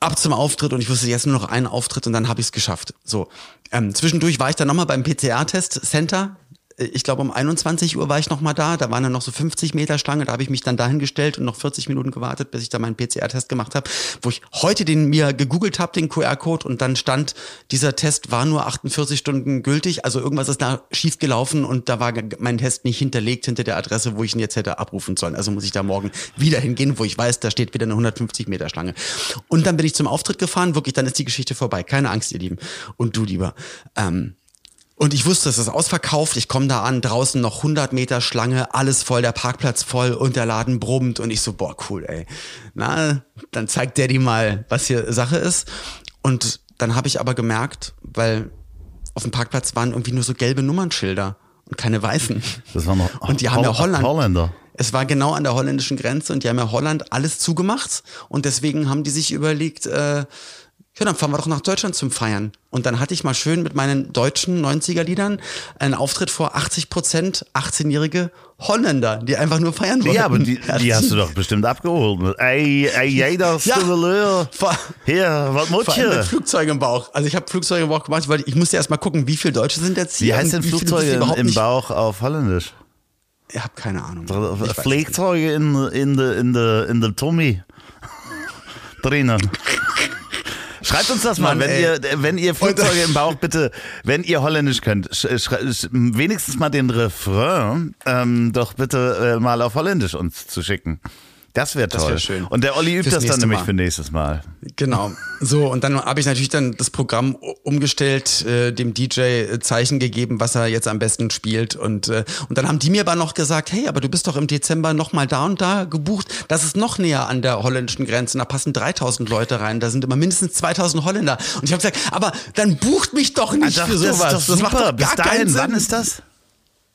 ab zum Auftritt und ich wusste jetzt nur noch einen Auftritt und dann habe ich es geschafft. So, ähm, zwischendurch war ich dann nochmal beim PCR-Test-Center ich glaube um 21 Uhr war ich noch mal da, da waren dann noch so 50 Meter Schlange, da habe ich mich dann dahingestellt und noch 40 Minuten gewartet, bis ich da meinen PCR-Test gemacht habe, wo ich heute den mir gegoogelt habe, den QR-Code und dann stand, dieser Test war nur 48 Stunden gültig, also irgendwas ist da schief gelaufen und da war mein Test nicht hinterlegt hinter der Adresse, wo ich ihn jetzt hätte abrufen sollen. Also muss ich da morgen wieder hingehen, wo ich weiß, da steht wieder eine 150 Meter Schlange. Und dann bin ich zum Auftritt gefahren, wirklich, dann ist die Geschichte vorbei. Keine Angst, ihr Lieben. Und du lieber. Ähm, und ich wusste, es ist ausverkauft. Ich komme da an, draußen noch 100 Meter Schlange, alles voll, der Parkplatz voll und der Laden brummt. Und ich so, boah, cool, ey. Na, dann zeigt der die mal, was hier Sache ist. Und dann habe ich aber gemerkt, weil auf dem Parkplatz waren irgendwie nur so gelbe Nummernschilder und keine weißen. Das waren noch Und die haben ja Holland. Holländer. Es war genau an der holländischen Grenze und die haben ja Holland alles zugemacht und deswegen haben die sich überlegt, äh, ja, dann fahren wir doch nach Deutschland zum Feiern. Und dann hatte ich mal schön mit meinen deutschen 90er-Liedern einen Auftritt vor 80 Prozent 18-jährige Holländer, die einfach nur feiern wollten. Ja, aber die, die hast du doch bestimmt abgeholt. Ey, ey, jeder Ja. Stimuleur. Vor- Hier, was muss allem mit? Flugzeug im Bauch. Also ich habe Flugzeuge im Bauch gemacht, weil ich musste erst mal gucken, wie viele Deutsche sind jetzt hier. Wie heißt denn Flugzeuge im. Bauch auf Holländisch? Ich habe keine Ahnung. Ich. Fliegzeuge in, in der in de, in de Tommy drinnen. Schreibt uns das mal, Mann, wenn ey. ihr, wenn ihr Flugzeuge im Bauch bitte, wenn ihr Holländisch könnt, wenigstens mal den Refrain ähm, doch bitte äh, mal auf Holländisch uns zu schicken. Das wäre Das toll. wär schön. Und der Olli übt Fürs das dann nämlich Mal. für nächstes Mal. Genau. So, und dann habe ich natürlich dann das Programm umgestellt, äh, dem DJ Zeichen gegeben, was er jetzt am besten spielt. Und, äh, und dann haben die mir aber noch gesagt, hey, aber du bist doch im Dezember noch mal da und da gebucht. Das ist noch näher an der holländischen Grenze. Da passen 3000 Leute rein. Da sind immer mindestens 2000 Holländer. Und ich habe gesagt, aber dann bucht mich doch nicht Ach, für das sowas. ist doch macht super. doch Bis gar keinen dahin, Sinn. wann ist das?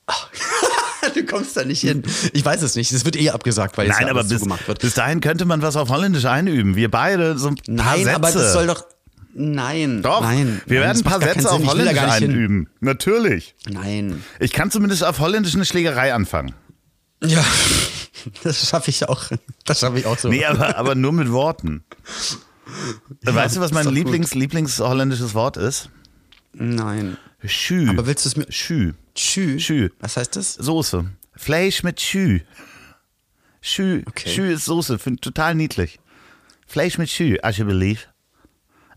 du kommst da nicht hin. Ich weiß es nicht. Es wird eh abgesagt, weil Nein, ja aber bis, zugemacht wird. bis dahin könnte man was auf Holländisch einüben. Wir beide so ein paar Nein, Sätze. aber das soll doch. Nein. Doch, Nein. wir werden ein paar Sätze auf Holländisch nicht hin. einüben. Natürlich. Nein. Ich kann zumindest auf Holländisch eine Schlägerei anfangen. Ja, das schaffe ich auch. Das schaffe ich auch so. Nee, aber, aber nur mit Worten. weißt du, was mein ist doch gut. Lieblings, Lieblings-holländisches Wort ist? Nein. Schü. Aber willst du es mit Schü. Schü? Schü. Was heißt das? Soße. Fleisch mit Schü. Schü. Okay. Schü ist Soße. Finde ich total niedlich. Fleisch mit Schü, alsjeblieft.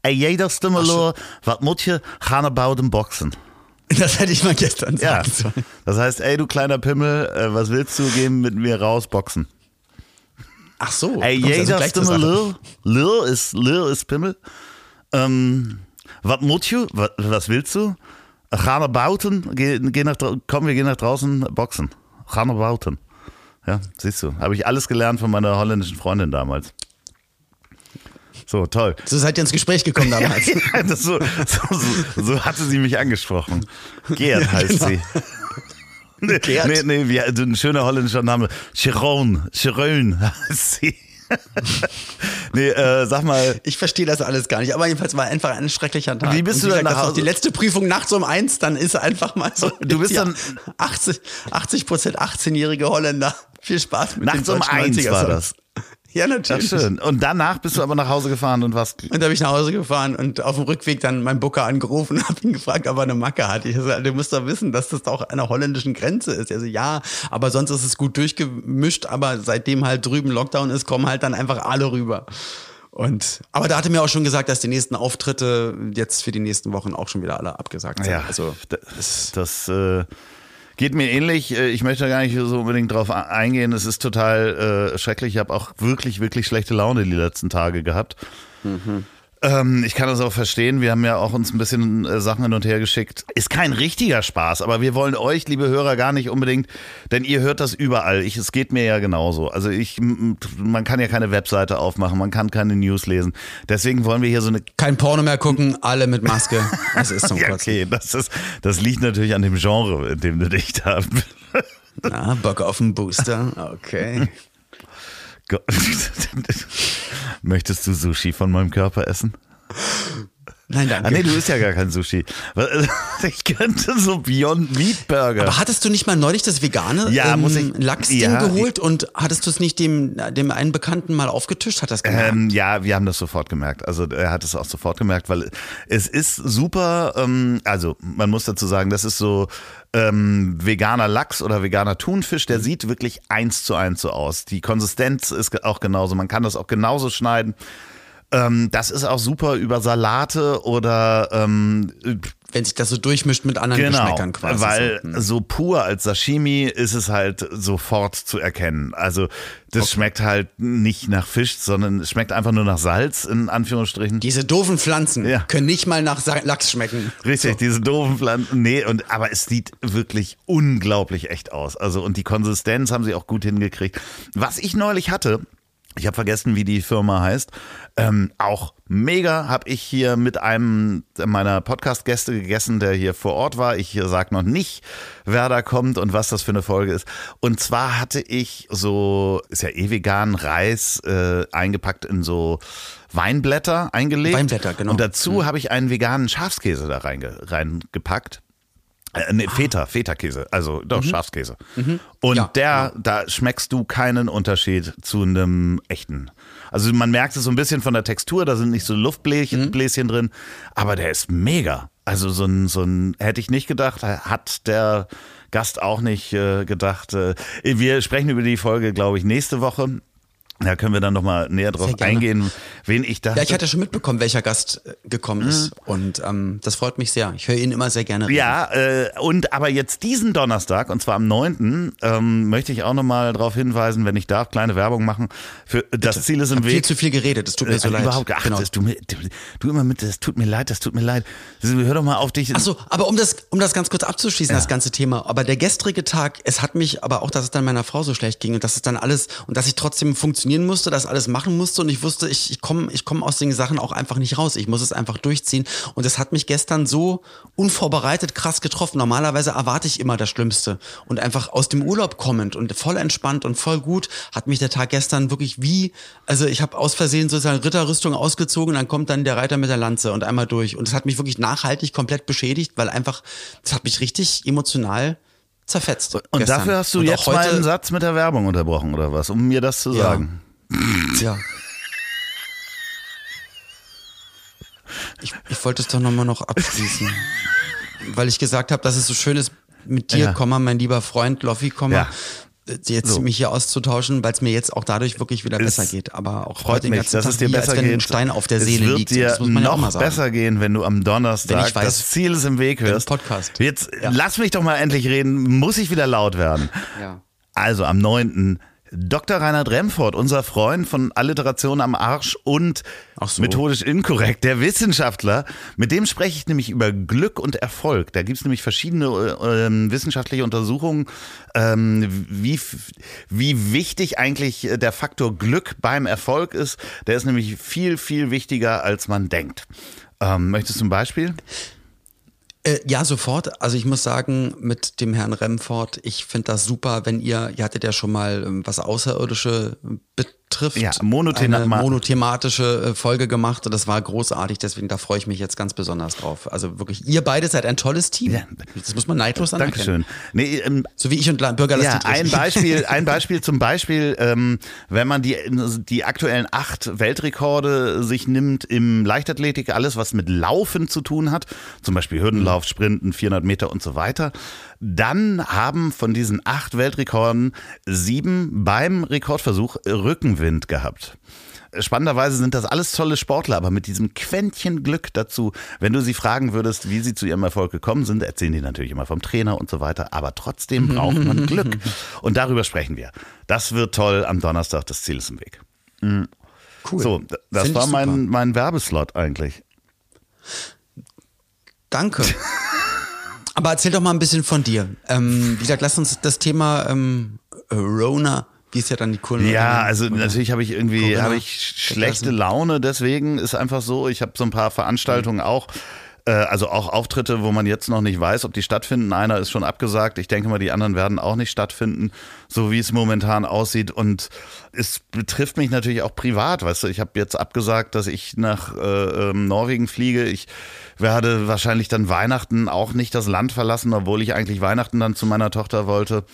Ey, jeder Stimmelor, wat moet je, gaan naar bouden boxen. Das hätte ich mal gestern Ja. sagen sollen. Das heißt, ey, du kleiner Pimmel, äh, was willst du gehen mit mir raus boxen? Ach so. Ey, also jeder zur Stimme. Lil. Lil ist, Lil ist Pimmel. Ähm, wat? Wat, was willst du? Ga naar buiten. Geh, geh nach, komm, wir gehen nach draußen boxen. Naar buiten. Ja, siehst du. Habe ich alles gelernt von meiner holländischen Freundin damals. So, toll. So seid ihr ins Gespräch gekommen damals. Ja, das so, so, so, so hatte sie mich angesprochen. Gerd heißt genau. sie. Nee, Gerd? nee, nee, wie, ein schöner holländischer Name. Sharon, Sharon heißt sie. nee, äh, sag mal, Ich verstehe das alles gar nicht, aber jedenfalls war einfach ein schrecklicher Tag. Wie bist du dann nach Hause? Die letzte Prüfung nachts um eins, dann ist einfach mal so. Du bist dann- 80, 80 Prozent 18-jährige Holländer. Viel Spaß mit nachts um eins 90er war das. Ja, natürlich. schön. Und danach bist du aber nach Hause gefahren und was? Und da bin ich nach Hause gefahren und auf dem Rückweg dann meinen Booker angerufen und habe ihn gefragt, ob er eine Macke hat. Ich so, du musst doch wissen, dass das doch an der holländischen Grenze ist. Also ja, aber sonst ist es gut durchgemischt, aber seitdem halt drüben Lockdown ist, kommen halt dann einfach alle rüber. Und, aber da hatte mir auch schon gesagt, dass die nächsten Auftritte jetzt für die nächsten Wochen auch schon wieder alle abgesagt sind. Ja, also das, das äh, geht mir ähnlich. Äh, Ich möchte gar nicht so unbedingt drauf eingehen. Es ist total äh, schrecklich. Ich habe auch wirklich, wirklich schlechte Laune die letzten Tage gehabt. Ähm, ich kann das auch verstehen. Wir haben ja auch uns ein bisschen äh, Sachen hin und her geschickt. Ist kein richtiger Spaß, aber wir wollen euch, liebe Hörer, gar nicht unbedingt, denn ihr hört das überall. Ich, es geht mir ja genauso. Also ich, man kann ja keine Webseite aufmachen, man kann keine News lesen. Deswegen wollen wir hier so eine kein Porno mehr gucken, alle mit Maske. Es ist zum ja, okay, das, ist, das liegt natürlich an dem Genre, in dem du dich da. Na, Bock auf einen Booster. Okay. Möchtest du Sushi von meinem Körper essen? Nein, danke. Ah, nee, du isst ja gar kein Sushi. Ich könnte so Beyond Meat Burger. Aber hattest du nicht mal neulich das vegane Ja, ähm, Lachsding ja, geholt und hattest du es nicht dem, dem einen Bekannten mal aufgetischt? Hat das gemacht? Ähm, ja, wir haben das sofort gemerkt. Also er hat es auch sofort gemerkt, weil es ist super, ähm, also man muss dazu sagen, das ist so ähm, veganer Lachs oder veganer Thunfisch, Mhm. der sieht wirklich eins zu eins so aus. Die Konsistenz ist auch genauso. Man kann das auch genauso schneiden. Ähm, das ist auch super über Salate oder ähm, Wenn sich das so durchmischt mit anderen Genau, Geschmäckern quasi. weil so. Hm. so pur als Sashimi ist es halt sofort zu erkennen. Also das schmeckt halt nicht nach Fisch, sondern es schmeckt einfach nur nach Salz in Anführungsstrichen. Diese doofen Pflanzen Ja. können nicht mal nach Lachs schmecken. Richtig, diese doofen Pflanzen. Nee, und aber es sieht wirklich unglaublich echt aus. Also und die Konsistenz haben sie auch gut hingekriegt. Was ich neulich hatte, ich habe vergessen, wie die Firma heißt. Ähm, auch mega habe ich hier mit einem meiner Podcast-Gäste gegessen, der hier vor Ort war. Ich sag noch nicht, wer da kommt und was das für eine Folge ist. Und zwar hatte ich so, ist ja eh vegan, Reis äh, eingepackt in so Weinblätter eingelegt. Weinblätter, genau. Und dazu habe ich einen veganen Schafskäse da reinge reingepackt. Äh, nee, Feta, Feta-Käse, also doch Schafskäse. Und Ja, der, da schmeckst du keinen Unterschied zu einem echten. Also man merkt es so ein bisschen von der Textur, da sind nicht so Luftbläschen Bläschen drin, aber der ist mega. Also so ein, so ein, hätte ich nicht gedacht, hat der Gast auch nicht äh, gedacht. Äh, wir sprechen über die Folge, glaube ich, nächste Woche. Da können wir dann nochmal näher drauf eingehen, wen ich da. Ja, ich hatte schon mitbekommen, welcher Gast äh, gekommen ist. Und ähm, das freut mich sehr. Ich höre ihn immer sehr gerne reden. Ja, äh, und aber jetzt diesen Donnerstag, und zwar am 9., ähm, möchte ich auch nochmal darauf hinweisen, wenn ich darf, kleine Werbung machen. Für das Ziel ist im Weg. viel zu viel geredet, es tut mir so Äh, leid. Überhaupt, ach, Genau. das, du, du, immer mit, das tut mir leid, das tut mir leid. Das, hör doch mal auf dich. Ach so, aber um das, um das ganz kurz abzuschließen, das ganze Thema. Aber der gestrige Tag, es hat mich aber auch, dass es dann meiner Frau so schlecht ging und dass es dann alles und dass ich trotzdem funktionieren musste, das alles machen musste und ich wusste, ich, ich komme ich komm aus den Sachen auch einfach nicht raus. Ich muss es einfach durchziehen. Und es hat mich gestern so unvorbereitet krass getroffen. Normalerweise erwarte ich immer das Schlimmste. Und einfach aus dem Urlaub kommend und voll entspannt und voll gut hat mich der Tag gestern wirklich wie, also ich habe aus Versehen sozusagen Ritterrüstung ausgezogen, dann kommt dann der Reiter mit der Lanze und einmal durch. Und es hat mich wirklich nachhaltig komplett beschädigt, weil einfach, es hat mich richtig emotional zerfetzt. und gestern. dafür hast du Und jetzt meinen heute, Satz mit der Werbung unterbrochen, oder was? Um mir das zu Ja. sagen. Ja. Ich, ich wollte es doch nochmal noch abschließen. weil ich gesagt habe, dass es so schön ist, mit dir, Ja. Komma, mein lieber Freund Loffi, Komma, Ja. Äh, jetzt So. mich hier auszutauschen, weil es mir jetzt auch dadurch wirklich wieder Es besser geht. Aber auch Freut heute mich, dass Tag es dir als besser wenn geht. ein Stein auf der es Seele wird liegt. dir das muss man ja auch noch sagen. besser gehen, wenn du am Donnerstag weiß, das Ziel ist im Weg hörst. Podcast. Jetzt Ja. lass mich doch mal endlich reden. Muss ich wieder laut werden? Ja. Also am 9. Dr. Reinhard Remford, unser Freund von Alliteration am Arsch und so. methodisch inkorrekt, der Wissenschaftler, mit dem spreche ich nämlich über Glück und Erfolg. Da gibt es nämlich verschiedene äh, ähm, wissenschaftliche Untersuchungen, ähm, wie, wie wichtig eigentlich äh, der Faktor Glück beim Erfolg ist. Der ist nämlich viel, viel wichtiger, als man denkt. Ähm, möchtest du ein Beispiel? Äh, ja, sofort. Also ich muss sagen, mit dem Herrn Remford, ich finde das super, wenn ihr, ihr hattet ja schon mal, ähm, was Außerirdische betrifft, Ja, monothema- eine monothematische äh, Folge gemacht und das war großartig, deswegen da freue ich mich jetzt ganz besonders drauf. Also wirklich, ihr beide seid ein tolles Team. Ja. Das muss man neidlos anerkennen. Dankeschön. Nee, ähm, So wie ich und Bürgerlass Ja, ein Beispiel, ein Beispiel zum Beispiel, ähm, wenn man die, die aktuellen acht Weltrekorde sich nimmt im Leichtathletik, alles was mit Laufen zu tun hat, zum Beispiel Hürdenlauf, Sprinten, 400 Meter und so weiter, dann haben von diesen acht Weltrekorden sieben beim Rekordversuch Rückenwind gehabt. Spannenderweise sind das alles tolle Sportler, aber mit diesem Quäntchen Glück dazu. Wenn du sie fragen würdest, wie sie zu ihrem Erfolg gekommen sind, erzählen die natürlich immer vom Trainer und so weiter, aber trotzdem braucht man Glück. Und darüber sprechen wir. Das wird toll am Donnerstag, das Ziel ist im Weg. cool. So, das Find war mein, mein Werbeslot eigentlich. Danke. Aber erzähl doch mal ein bisschen von dir. Ähm, wie gesagt, lass uns das Thema ähm, Rona, wie ist ja dann die Kurve? Ja, also natürlich habe ich irgendwie habe ich schlechte. Laune, deswegen ist einfach so, ich habe so ein paar Veranstaltungen auch äh, also auch Auftritte, wo man jetzt noch nicht weiß, ob die stattfinden. Einer ist schon abgesagt. Ich denke mal, die anderen werden auch nicht stattfinden, so wie es momentan aussieht. Und es betrifft mich natürlich auch privat. Weißt du, ich habe jetzt abgesagt, dass ich nach äh, ähm, Norwegen fliege. Ich werde wahrscheinlich dann Weihnachten auch nicht das Land verlassen, obwohl ich eigentlich Weihnachten dann zu meiner Tochter wollte.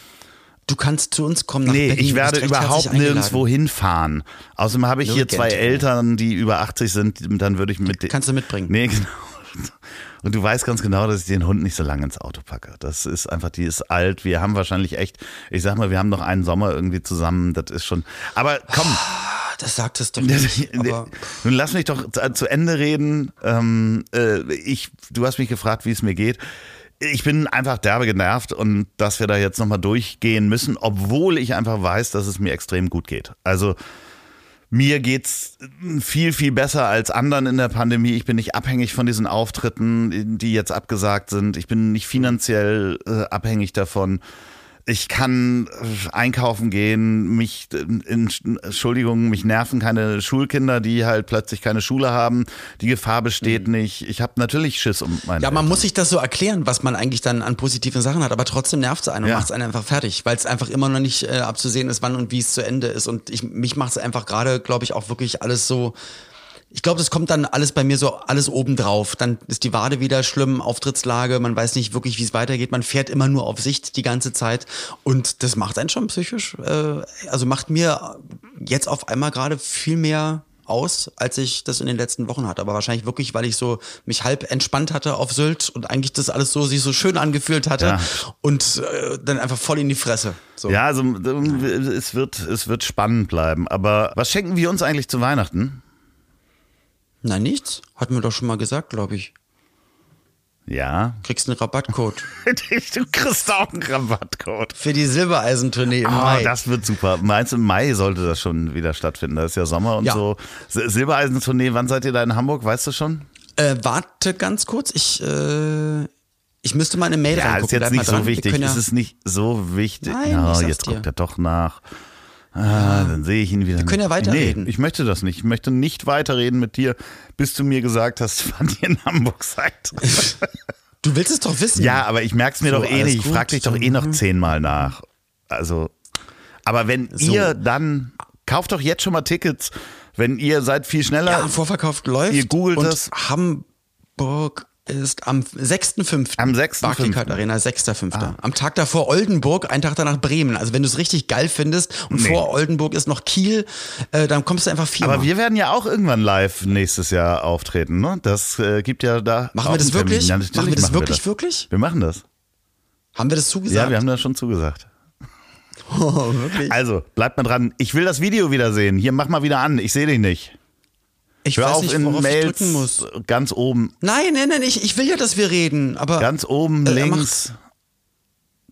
Du kannst zu uns kommen nach Nee, Berlin. ich werde überhaupt nirgendwo hinfahren. Außerdem habe ich hier Nirgendwo. zwei Eltern, die über 80 sind, dann würde ich mit Kannst du mitbringen. Nee, genau. Und du weißt ganz genau, dass ich den Hund nicht so lange ins Auto packe. Das ist einfach, die ist alt. Wir haben wahrscheinlich echt, ich sag mal, wir haben noch einen Sommer irgendwie zusammen. Das ist schon. Aber komm. Das sagt es doch nicht. Nun lass mich doch zu, zu Ende reden. Ähm, äh, ich, du hast mich gefragt, wie es mir geht. Ich bin einfach derbe genervt und dass wir da jetzt nochmal durchgehen müssen, obwohl ich einfach weiß, dass es mir extrem gut geht. Also mir geht's viel, viel besser als anderen in der Pandemie. Ich bin nicht abhängig von diesen Auftritten, die jetzt abgesagt sind. Ich bin nicht finanziell äh, abhängig davon. Ich kann äh, einkaufen gehen, mich, äh, in, Entschuldigung, mich nerven keine Schulkinder, die halt plötzlich keine Schule haben. Die Gefahr besteht Mhm. nicht. Ich habe natürlich Schiss um meine ja, man Eltern. muss sich das so erklären, was man eigentlich dann an positiven Sachen hat, aber trotzdem nervt es einen und Ja. macht es einen einfach fertig, weil es einfach immer noch nicht äh, abzusehen ist, wann und wie es zu Ende ist. Und ich, mich macht es einfach gerade, glaube ich, auch wirklich alles so. Ich glaube, das kommt dann alles bei mir so alles obendrauf. Dann ist die Wade wieder schlimm, Auftrittslage, man weiß nicht wirklich, wie es weitergeht. Man fährt immer nur auf Sicht die ganze Zeit und das macht einen schon psychisch. Äh, also macht mir jetzt auf einmal gerade viel mehr aus, als ich das in den letzten Wochen hatte. Aber wahrscheinlich wirklich, weil ich so mich halb entspannt hatte auf Sylt und eigentlich das alles so sich so schön angefühlt hatte Ja. und äh, dann einfach voll in die Fresse. So. Ja, also es wird, es wird spannend bleiben. Aber was schenken wir uns eigentlich zu Weihnachten? Nein, nichts. Hatten wir doch schon mal gesagt, glaube ich. Ja. Kriegst einen Rabattcode du kriegst auch einen Rabattcode. für die Silbereisentournee im Ah, Mai. das wird super. Meinst du, im Mai sollte das schon wieder stattfinden? Da ist ja Sommer und Ja. so. Silbereisentournee, wann seid ihr da in Hamburg? Weißt du schon? Äh, warte ganz kurz. Ich, äh, ich müsste mal eine Mail Ja, reingucken. ist jetzt Bleib nicht so wichtig. Es Ja, ist nicht so wichtig. Nein, jetzt guckt er doch nach. Ah, dann sehe ich ihn wieder. Wir können ja weiterreden. Nee, ich möchte das nicht. Ich möchte nicht weiterreden mit dir, bis du mir gesagt hast, wann ihr in Hamburg seid. du willst es doch wissen. ja, aber ich merk's mir So, doch eh nicht. Ich gut. frag dich doch eh noch Mhm. zehnmal nach. Also, aber wenn So. ihr dann, kauft doch jetzt schon mal Tickets. Wenn ihr seid viel schneller. Ja, Vorverkauf läuft. Ihr googelt und das. Hamburg ist am 6.5. Am 6.5.. Barclaycard Arena, 6.5. Ah. Am Tag davor Oldenburg, einen Tag danach Bremen. Also wenn du es richtig geil findest und Nee. vor Oldenburg ist noch Kiel, äh, dann kommst du einfach viermal. Aber wir werden ja auch irgendwann live nächstes Jahr auftreten, ne? Das äh, gibt ja da. machen wir das wirklich? Ja, machen wir das machen wirklich, das. wirklich? Wir machen das. Haben wir das zugesagt? Ja, wir haben das schon zugesagt. oh, wirklich? Also, bleibt mal dran. Ich will das Video wieder sehen. Hier, mach mal wieder an. Ich sehe dich nicht. Ich Hör weiß auf nicht, in Mails ich drücken muss. ganz oben, Nein, nein, nein, ich, ich will ja, dass wir reden, aber ganz oben Äh, links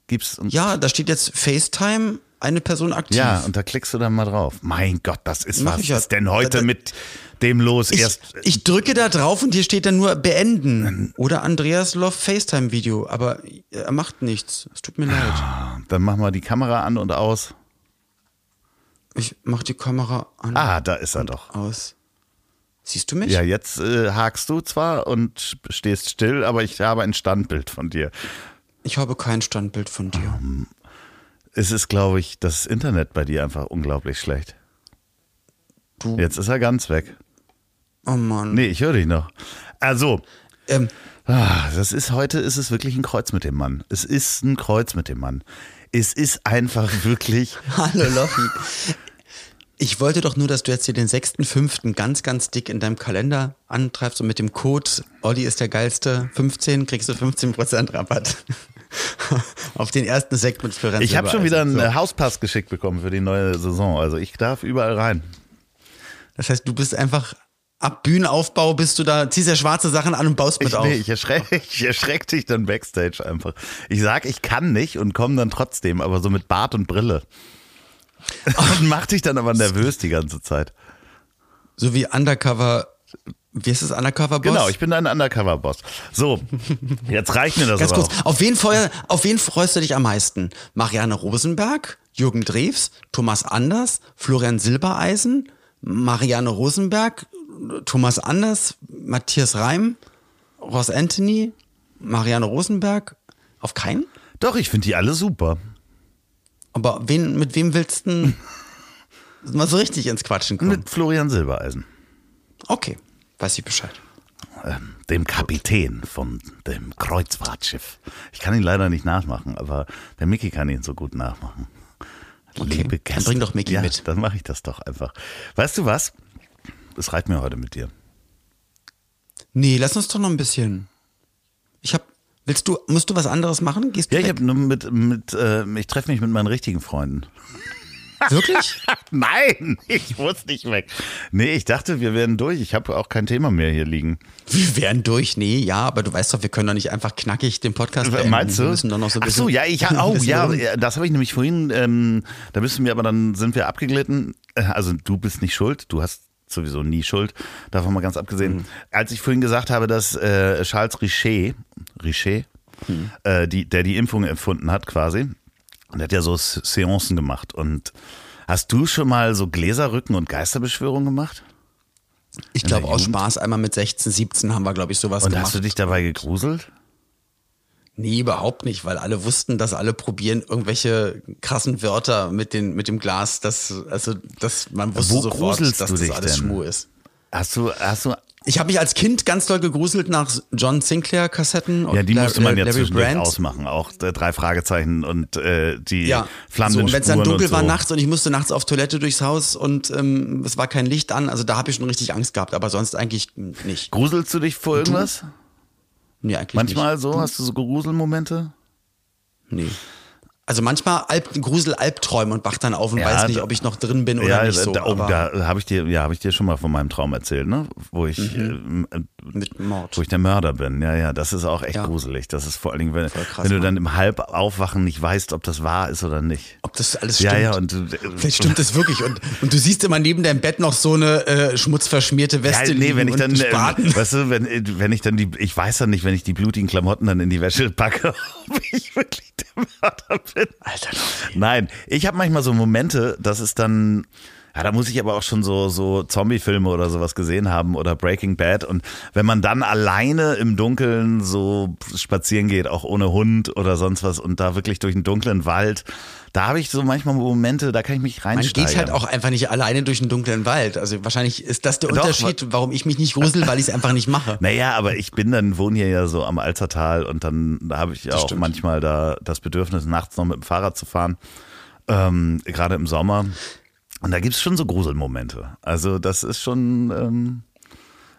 gibt's ja, da steht jetzt FaceTime, eine Person aktiv. ja, und da klickst du dann mal drauf. Mein Gott, das ist Mach was. ich ja. Was ist denn heute Da- da- mit dem los? ich, Erst ich drücke da drauf und hier steht dann nur beenden oder Andreas Love FaceTime Video, aber er macht nichts. Es tut mir leid. dann machen wir die Kamera an und aus. Ich mach die Kamera an Ah, da ist er doch. aus. Siehst du mich? Ja, jetzt äh, hakst du zwar und stehst still, aber ich habe ein Standbild von dir. Ich habe kein Standbild von dir. Es ist, glaube ich, das Internet bei dir einfach unglaublich schlecht. Du. Jetzt ist er ganz weg. Oh Mann. Nee, ich höre dich noch. Also, Ähm, ah, das ist heute ist es wirklich ein Kreuz mit dem Mann. Es ist ein Kreuz mit dem Mann. Es ist einfach wirklich. hallo Loffi. Ich wollte doch nur, dass du jetzt hier den 6.5. ganz, ganz dick in deinem Kalender antreibst und mit dem Code Olli ist der geilste 15 kriegst du 15% Rabatt. Auf den ersten Sekt mit Florenz. Ich habe schon wieder einen äh, Hauspass geschickt bekommen für die neue Saison. Also ich darf überall rein. Das heißt, du bist einfach ab Bühnenaufbau bist du da, ziehst ja schwarze Sachen an und baust mit Ich, auf. nee, ich erschrecke ich erschreck dich dann backstage einfach. Ich sag, ich kann nicht und komme dann trotzdem, aber so mit Bart und Brille. Und mach dich dann aber nervös die ganze Zeit. So wie Undercover, wie ist das Undercover Boss? Genau, ich bin dein Undercover-Boss. So, jetzt reicht mir das Ganz kurz, auch. auf wen, freu, auf wen freust du dich am meisten? Marianne Rosenberg, Jürgen Drews, Thomas Anders, Florian Silbereisen, Marianne Rosenberg, Thomas Anders, Matthias Reim, Ross Anthony, Marianne Rosenberg? Auf keinen? Doch, ich finde die alle super. Aber wen, mit wem willst du denn mal so richtig ins Quatschen kommen? Mit Florian Silbereisen, Okay, weiß ich Bescheid. ähm, dem Kapitän von dem Kreuzfahrtschiff. Ich kann ihn leider nicht nachmachen, aber der Mickey kann ihn so gut nachmachen. Okay, Liebe dann Gäste. bring doch Mickey ja, mit. Dann mache ich das doch einfach. Weißt du was? Es reicht mir heute mit dir. Nee, lass uns doch noch ein bisschen. Ich hab. Willst du, musst du was anderes machen? Gehst du Ja, ich weg? habe nur mit, mit äh, ich treffe mich mit meinen richtigen Freunden. Wirklich? Nein, ich muss nicht weg. Nee, ich dachte, wir wären durch. Ich habe auch kein Thema mehr hier liegen. Wir wären durch. Nee, ja, aber du weißt doch, wir können doch nicht einfach knackig den Podcast beenden. Meinst du? Wir müssen doch noch so ein Ach bisschen, so, ja, ich ein oh, ja, das habe ich nämlich vorhin, ähm, da du mir aber dann sind wir abgeglitten. Äh, Also du bist nicht schuld, du hast sowieso nie Schuld, davon mal ganz abgesehen. Mhm. Als ich vorhin gesagt habe, dass äh, Charles Richet, Richet, Mhm. äh, die, der die Impfung erfunden hat quasi, und der hat ja so Se- Seancen gemacht. Und hast du schon mal so Gläserrücken und Geisterbeschwörungen gemacht? Ich glaube, aus? Spaß einmal mit 16, 17 haben wir, glaube ich, sowas Und gemacht. hast du dich dabei gegruselt? Nee, überhaupt nicht, weil alle wussten, dass alle probieren irgendwelche krassen Wörter mit, den, mit dem Glas, dass, also, dass man wusste Wo sofort, dass du das alles denn? Schmuh ist. Hast du, hast du Ich habe mich als Kind ganz doll gegruselt nach John Sinclair Kassetten. Ja, die und musste man ja Larry zwischendurch Brandt. ausmachen. Auch äh, drei Fragezeichen und äh, die Ja, so, flammenden und wenn es dann dunkel so. war nachts und ich musste nachts auf Toilette durchs Haus und ähm, es war kein Licht an, also da habe ich schon richtig Angst gehabt, aber sonst eigentlich nicht. Gruselst du dich vor irgendwas? Nee, eigentlich Manchmal nicht. so? Hast du so Gruselmomente? Nee. Also manchmal Alp, Grusel Albträume und wach dann auf und Ja, weiß nicht, ob ich noch drin bin oder ja, nicht so. da, oh, da habe ich dir, ja, habe ich dir schon mal von meinem Traum erzählt, ne? Wo ich, Mhm. äh, mit Mord. wo ich der Mörder bin. Ja, ja, das ist auch echt Ja. gruselig. Das ist vor allen Dingen, wenn, krass, wenn du dann im Halbaufwachen nicht weißt, ob das wahr ist oder nicht. Ob das alles Ja, stimmt. ja, und du, Vielleicht stimmt das wirklich. Und, und du siehst immer neben deinem Bett noch so eine äh, schmutzverschmierte Weste Ja, nee, wenn ich dann, äh, weißt du, wenn, äh, wenn ich dann die, ich weiß dann nicht, wenn ich die blutigen Klamotten dann in die Wäsche packe, ob ich wirklich der Mörder bin. Alter, Nein, ich habe manchmal so Momente, dass es dann, ja, da muss ich aber auch schon so, so Zombie-Filme oder sowas gesehen haben oder Breaking Bad. Und wenn man dann alleine im Dunkeln so spazieren geht, auch ohne Hund oder sonst was und da wirklich durch einen dunklen Wald, da habe ich so manchmal Momente, da kann ich mich Man reinsteigen. geht halt auch einfach nicht alleine durch einen dunklen Wald. Also wahrscheinlich ist das der Doch, Unterschied, warum ich mich nicht grusel, weil ich es einfach nicht mache. Naja, aber ich bin dann, wohne hier ja so am Alzertal und dann da habe ich auch stimmt. manchmal da das Bedürfnis, nachts noch mit dem Fahrrad zu fahren, ähm, gerade im Sommer. Und da gibt's schon so Gruselmomente. Also das ist schon ähm,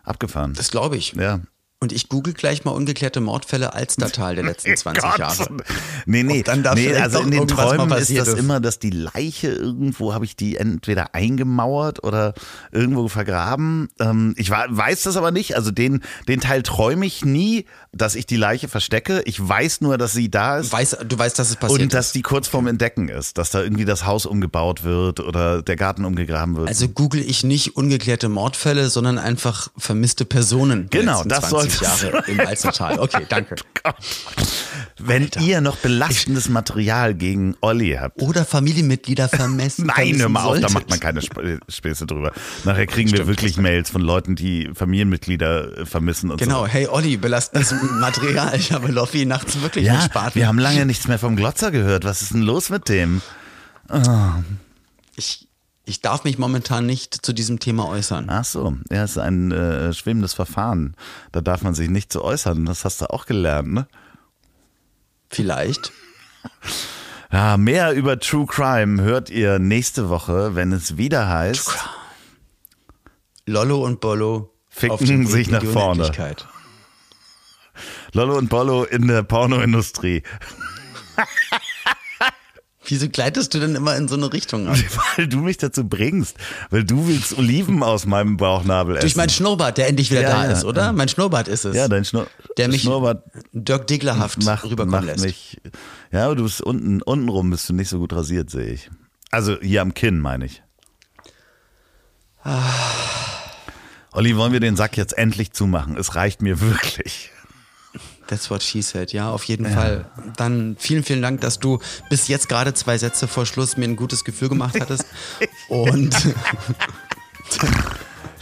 abgefahren. Das glaube ich. ja. Und ich google gleich mal ungeklärte Mordfälle Alstertal der letzten 20 Gott. Jahre. Nee, nee, Und dann da nee also in den Träumen ist passiert das ist. immer, dass die Leiche irgendwo, habe ich die entweder eingemauert oder irgendwo vergraben. Ähm, ich weiß das aber nicht. Also den, den Teil träume ich nie, dass ich die Leiche verstecke. Ich weiß nur, dass sie da ist. Weiß, du weißt, dass es passiert Und dass die kurz vorm Entdecken ist, dass da irgendwie das Haus umgebaut wird oder der Garten umgegraben wird. Also google ich nicht ungeklärte Mordfälle, sondern einfach vermisste Personen Genau, das 20 solltest Jahre im Alstertal. Okay, danke. Wenn ihr noch belastendes Material gegen Olli habt. Oder Familienmitglieder vermessen. Nein, hör mal auf, da solltet. macht man keine Sp Späße drüber. Nachher kriegen wir Stimmt, wirklich Mails von Leuten, die Familienmitglieder äh, vermissen und Genau, so. hey Olli, belastendes Material. Ich habe Loffi nachts wirklich Ja, Spaten. wir haben lange nichts mehr vom Glotzer gehört. Was ist denn los mit dem? ich, ich darf mich momentan nicht zu diesem Thema äußern. Ach so, ja, es ist ein äh, schwimmendes Verfahren. Da darf man sich nicht zu äußern. Das hast du auch gelernt, ne? Vielleicht. Ja, mehr über True Crime hört ihr nächste Woche, wenn es wieder heißt. Lollo und Bollo Ficken sich nach vorne. Lollo und Bollo in der Pornoindustrie. Wieso gleitest du denn immer in so eine Richtung ab? Weil du mich dazu bringst. Weil du willst Oliven aus meinem Bauchnabel essen. Durch meinen Schnurrbart, der endlich wieder Ja, da ja, ist, oder? ja. Mein Schnurrbart ist es. ja, dein Schnur der mich Schnurrbart Dirk Digglerhaft macht, rüberkommen macht lässt. mich. Ja, aber du bist unten, untenrum bist du nicht so gut rasiert, sehe ich. Also hier am Kinn, meine ich. Ah. Olli, wollen wir den Sack jetzt endlich zumachen? Es reicht mir wirklich. That's what she said, ja, auf jeden Fall. Dann vielen, vielen Dank, dass du bis jetzt gerade zwei Sätze vor Schluss mir ein gutes Gefühl gemacht hattest. Und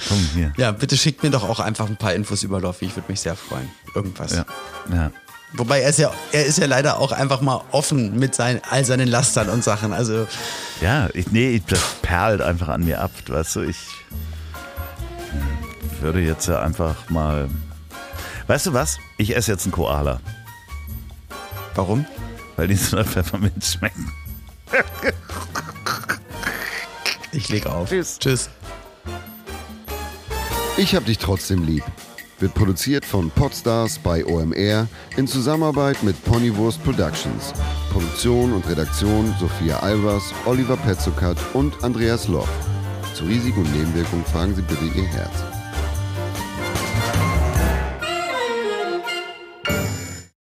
Komm hier. ja, bitte schickt mir doch auch einfach ein paar Infos über Loffi. Ich würde mich sehr freuen. Irgendwas. Ja. ja. Wobei er ist ja, er ist ja leider auch einfach mal offen mit seinen, all seinen Lastern und Sachen. Also Ja, ich, nee, das perlt einfach an mir ab. Weißt du, ich hm, würde jetzt ja einfach mal. Weißt du was? Ich esse jetzt einen Koala, warum? weil die so nach Pfefferminz schmecken. Ich leg auf. Tschüss. Tschüss. Ich hab dich trotzdem lieb. wird produziert von Podstars bei OMR in Zusammenarbeit mit Ponywurst Productions. Produktion und Redaktion Sophia Albers, Oliver Petzokat und Andreas Loff. Zu Risiken und Nebenwirkungen fragen Sie bitte Ihr Herz.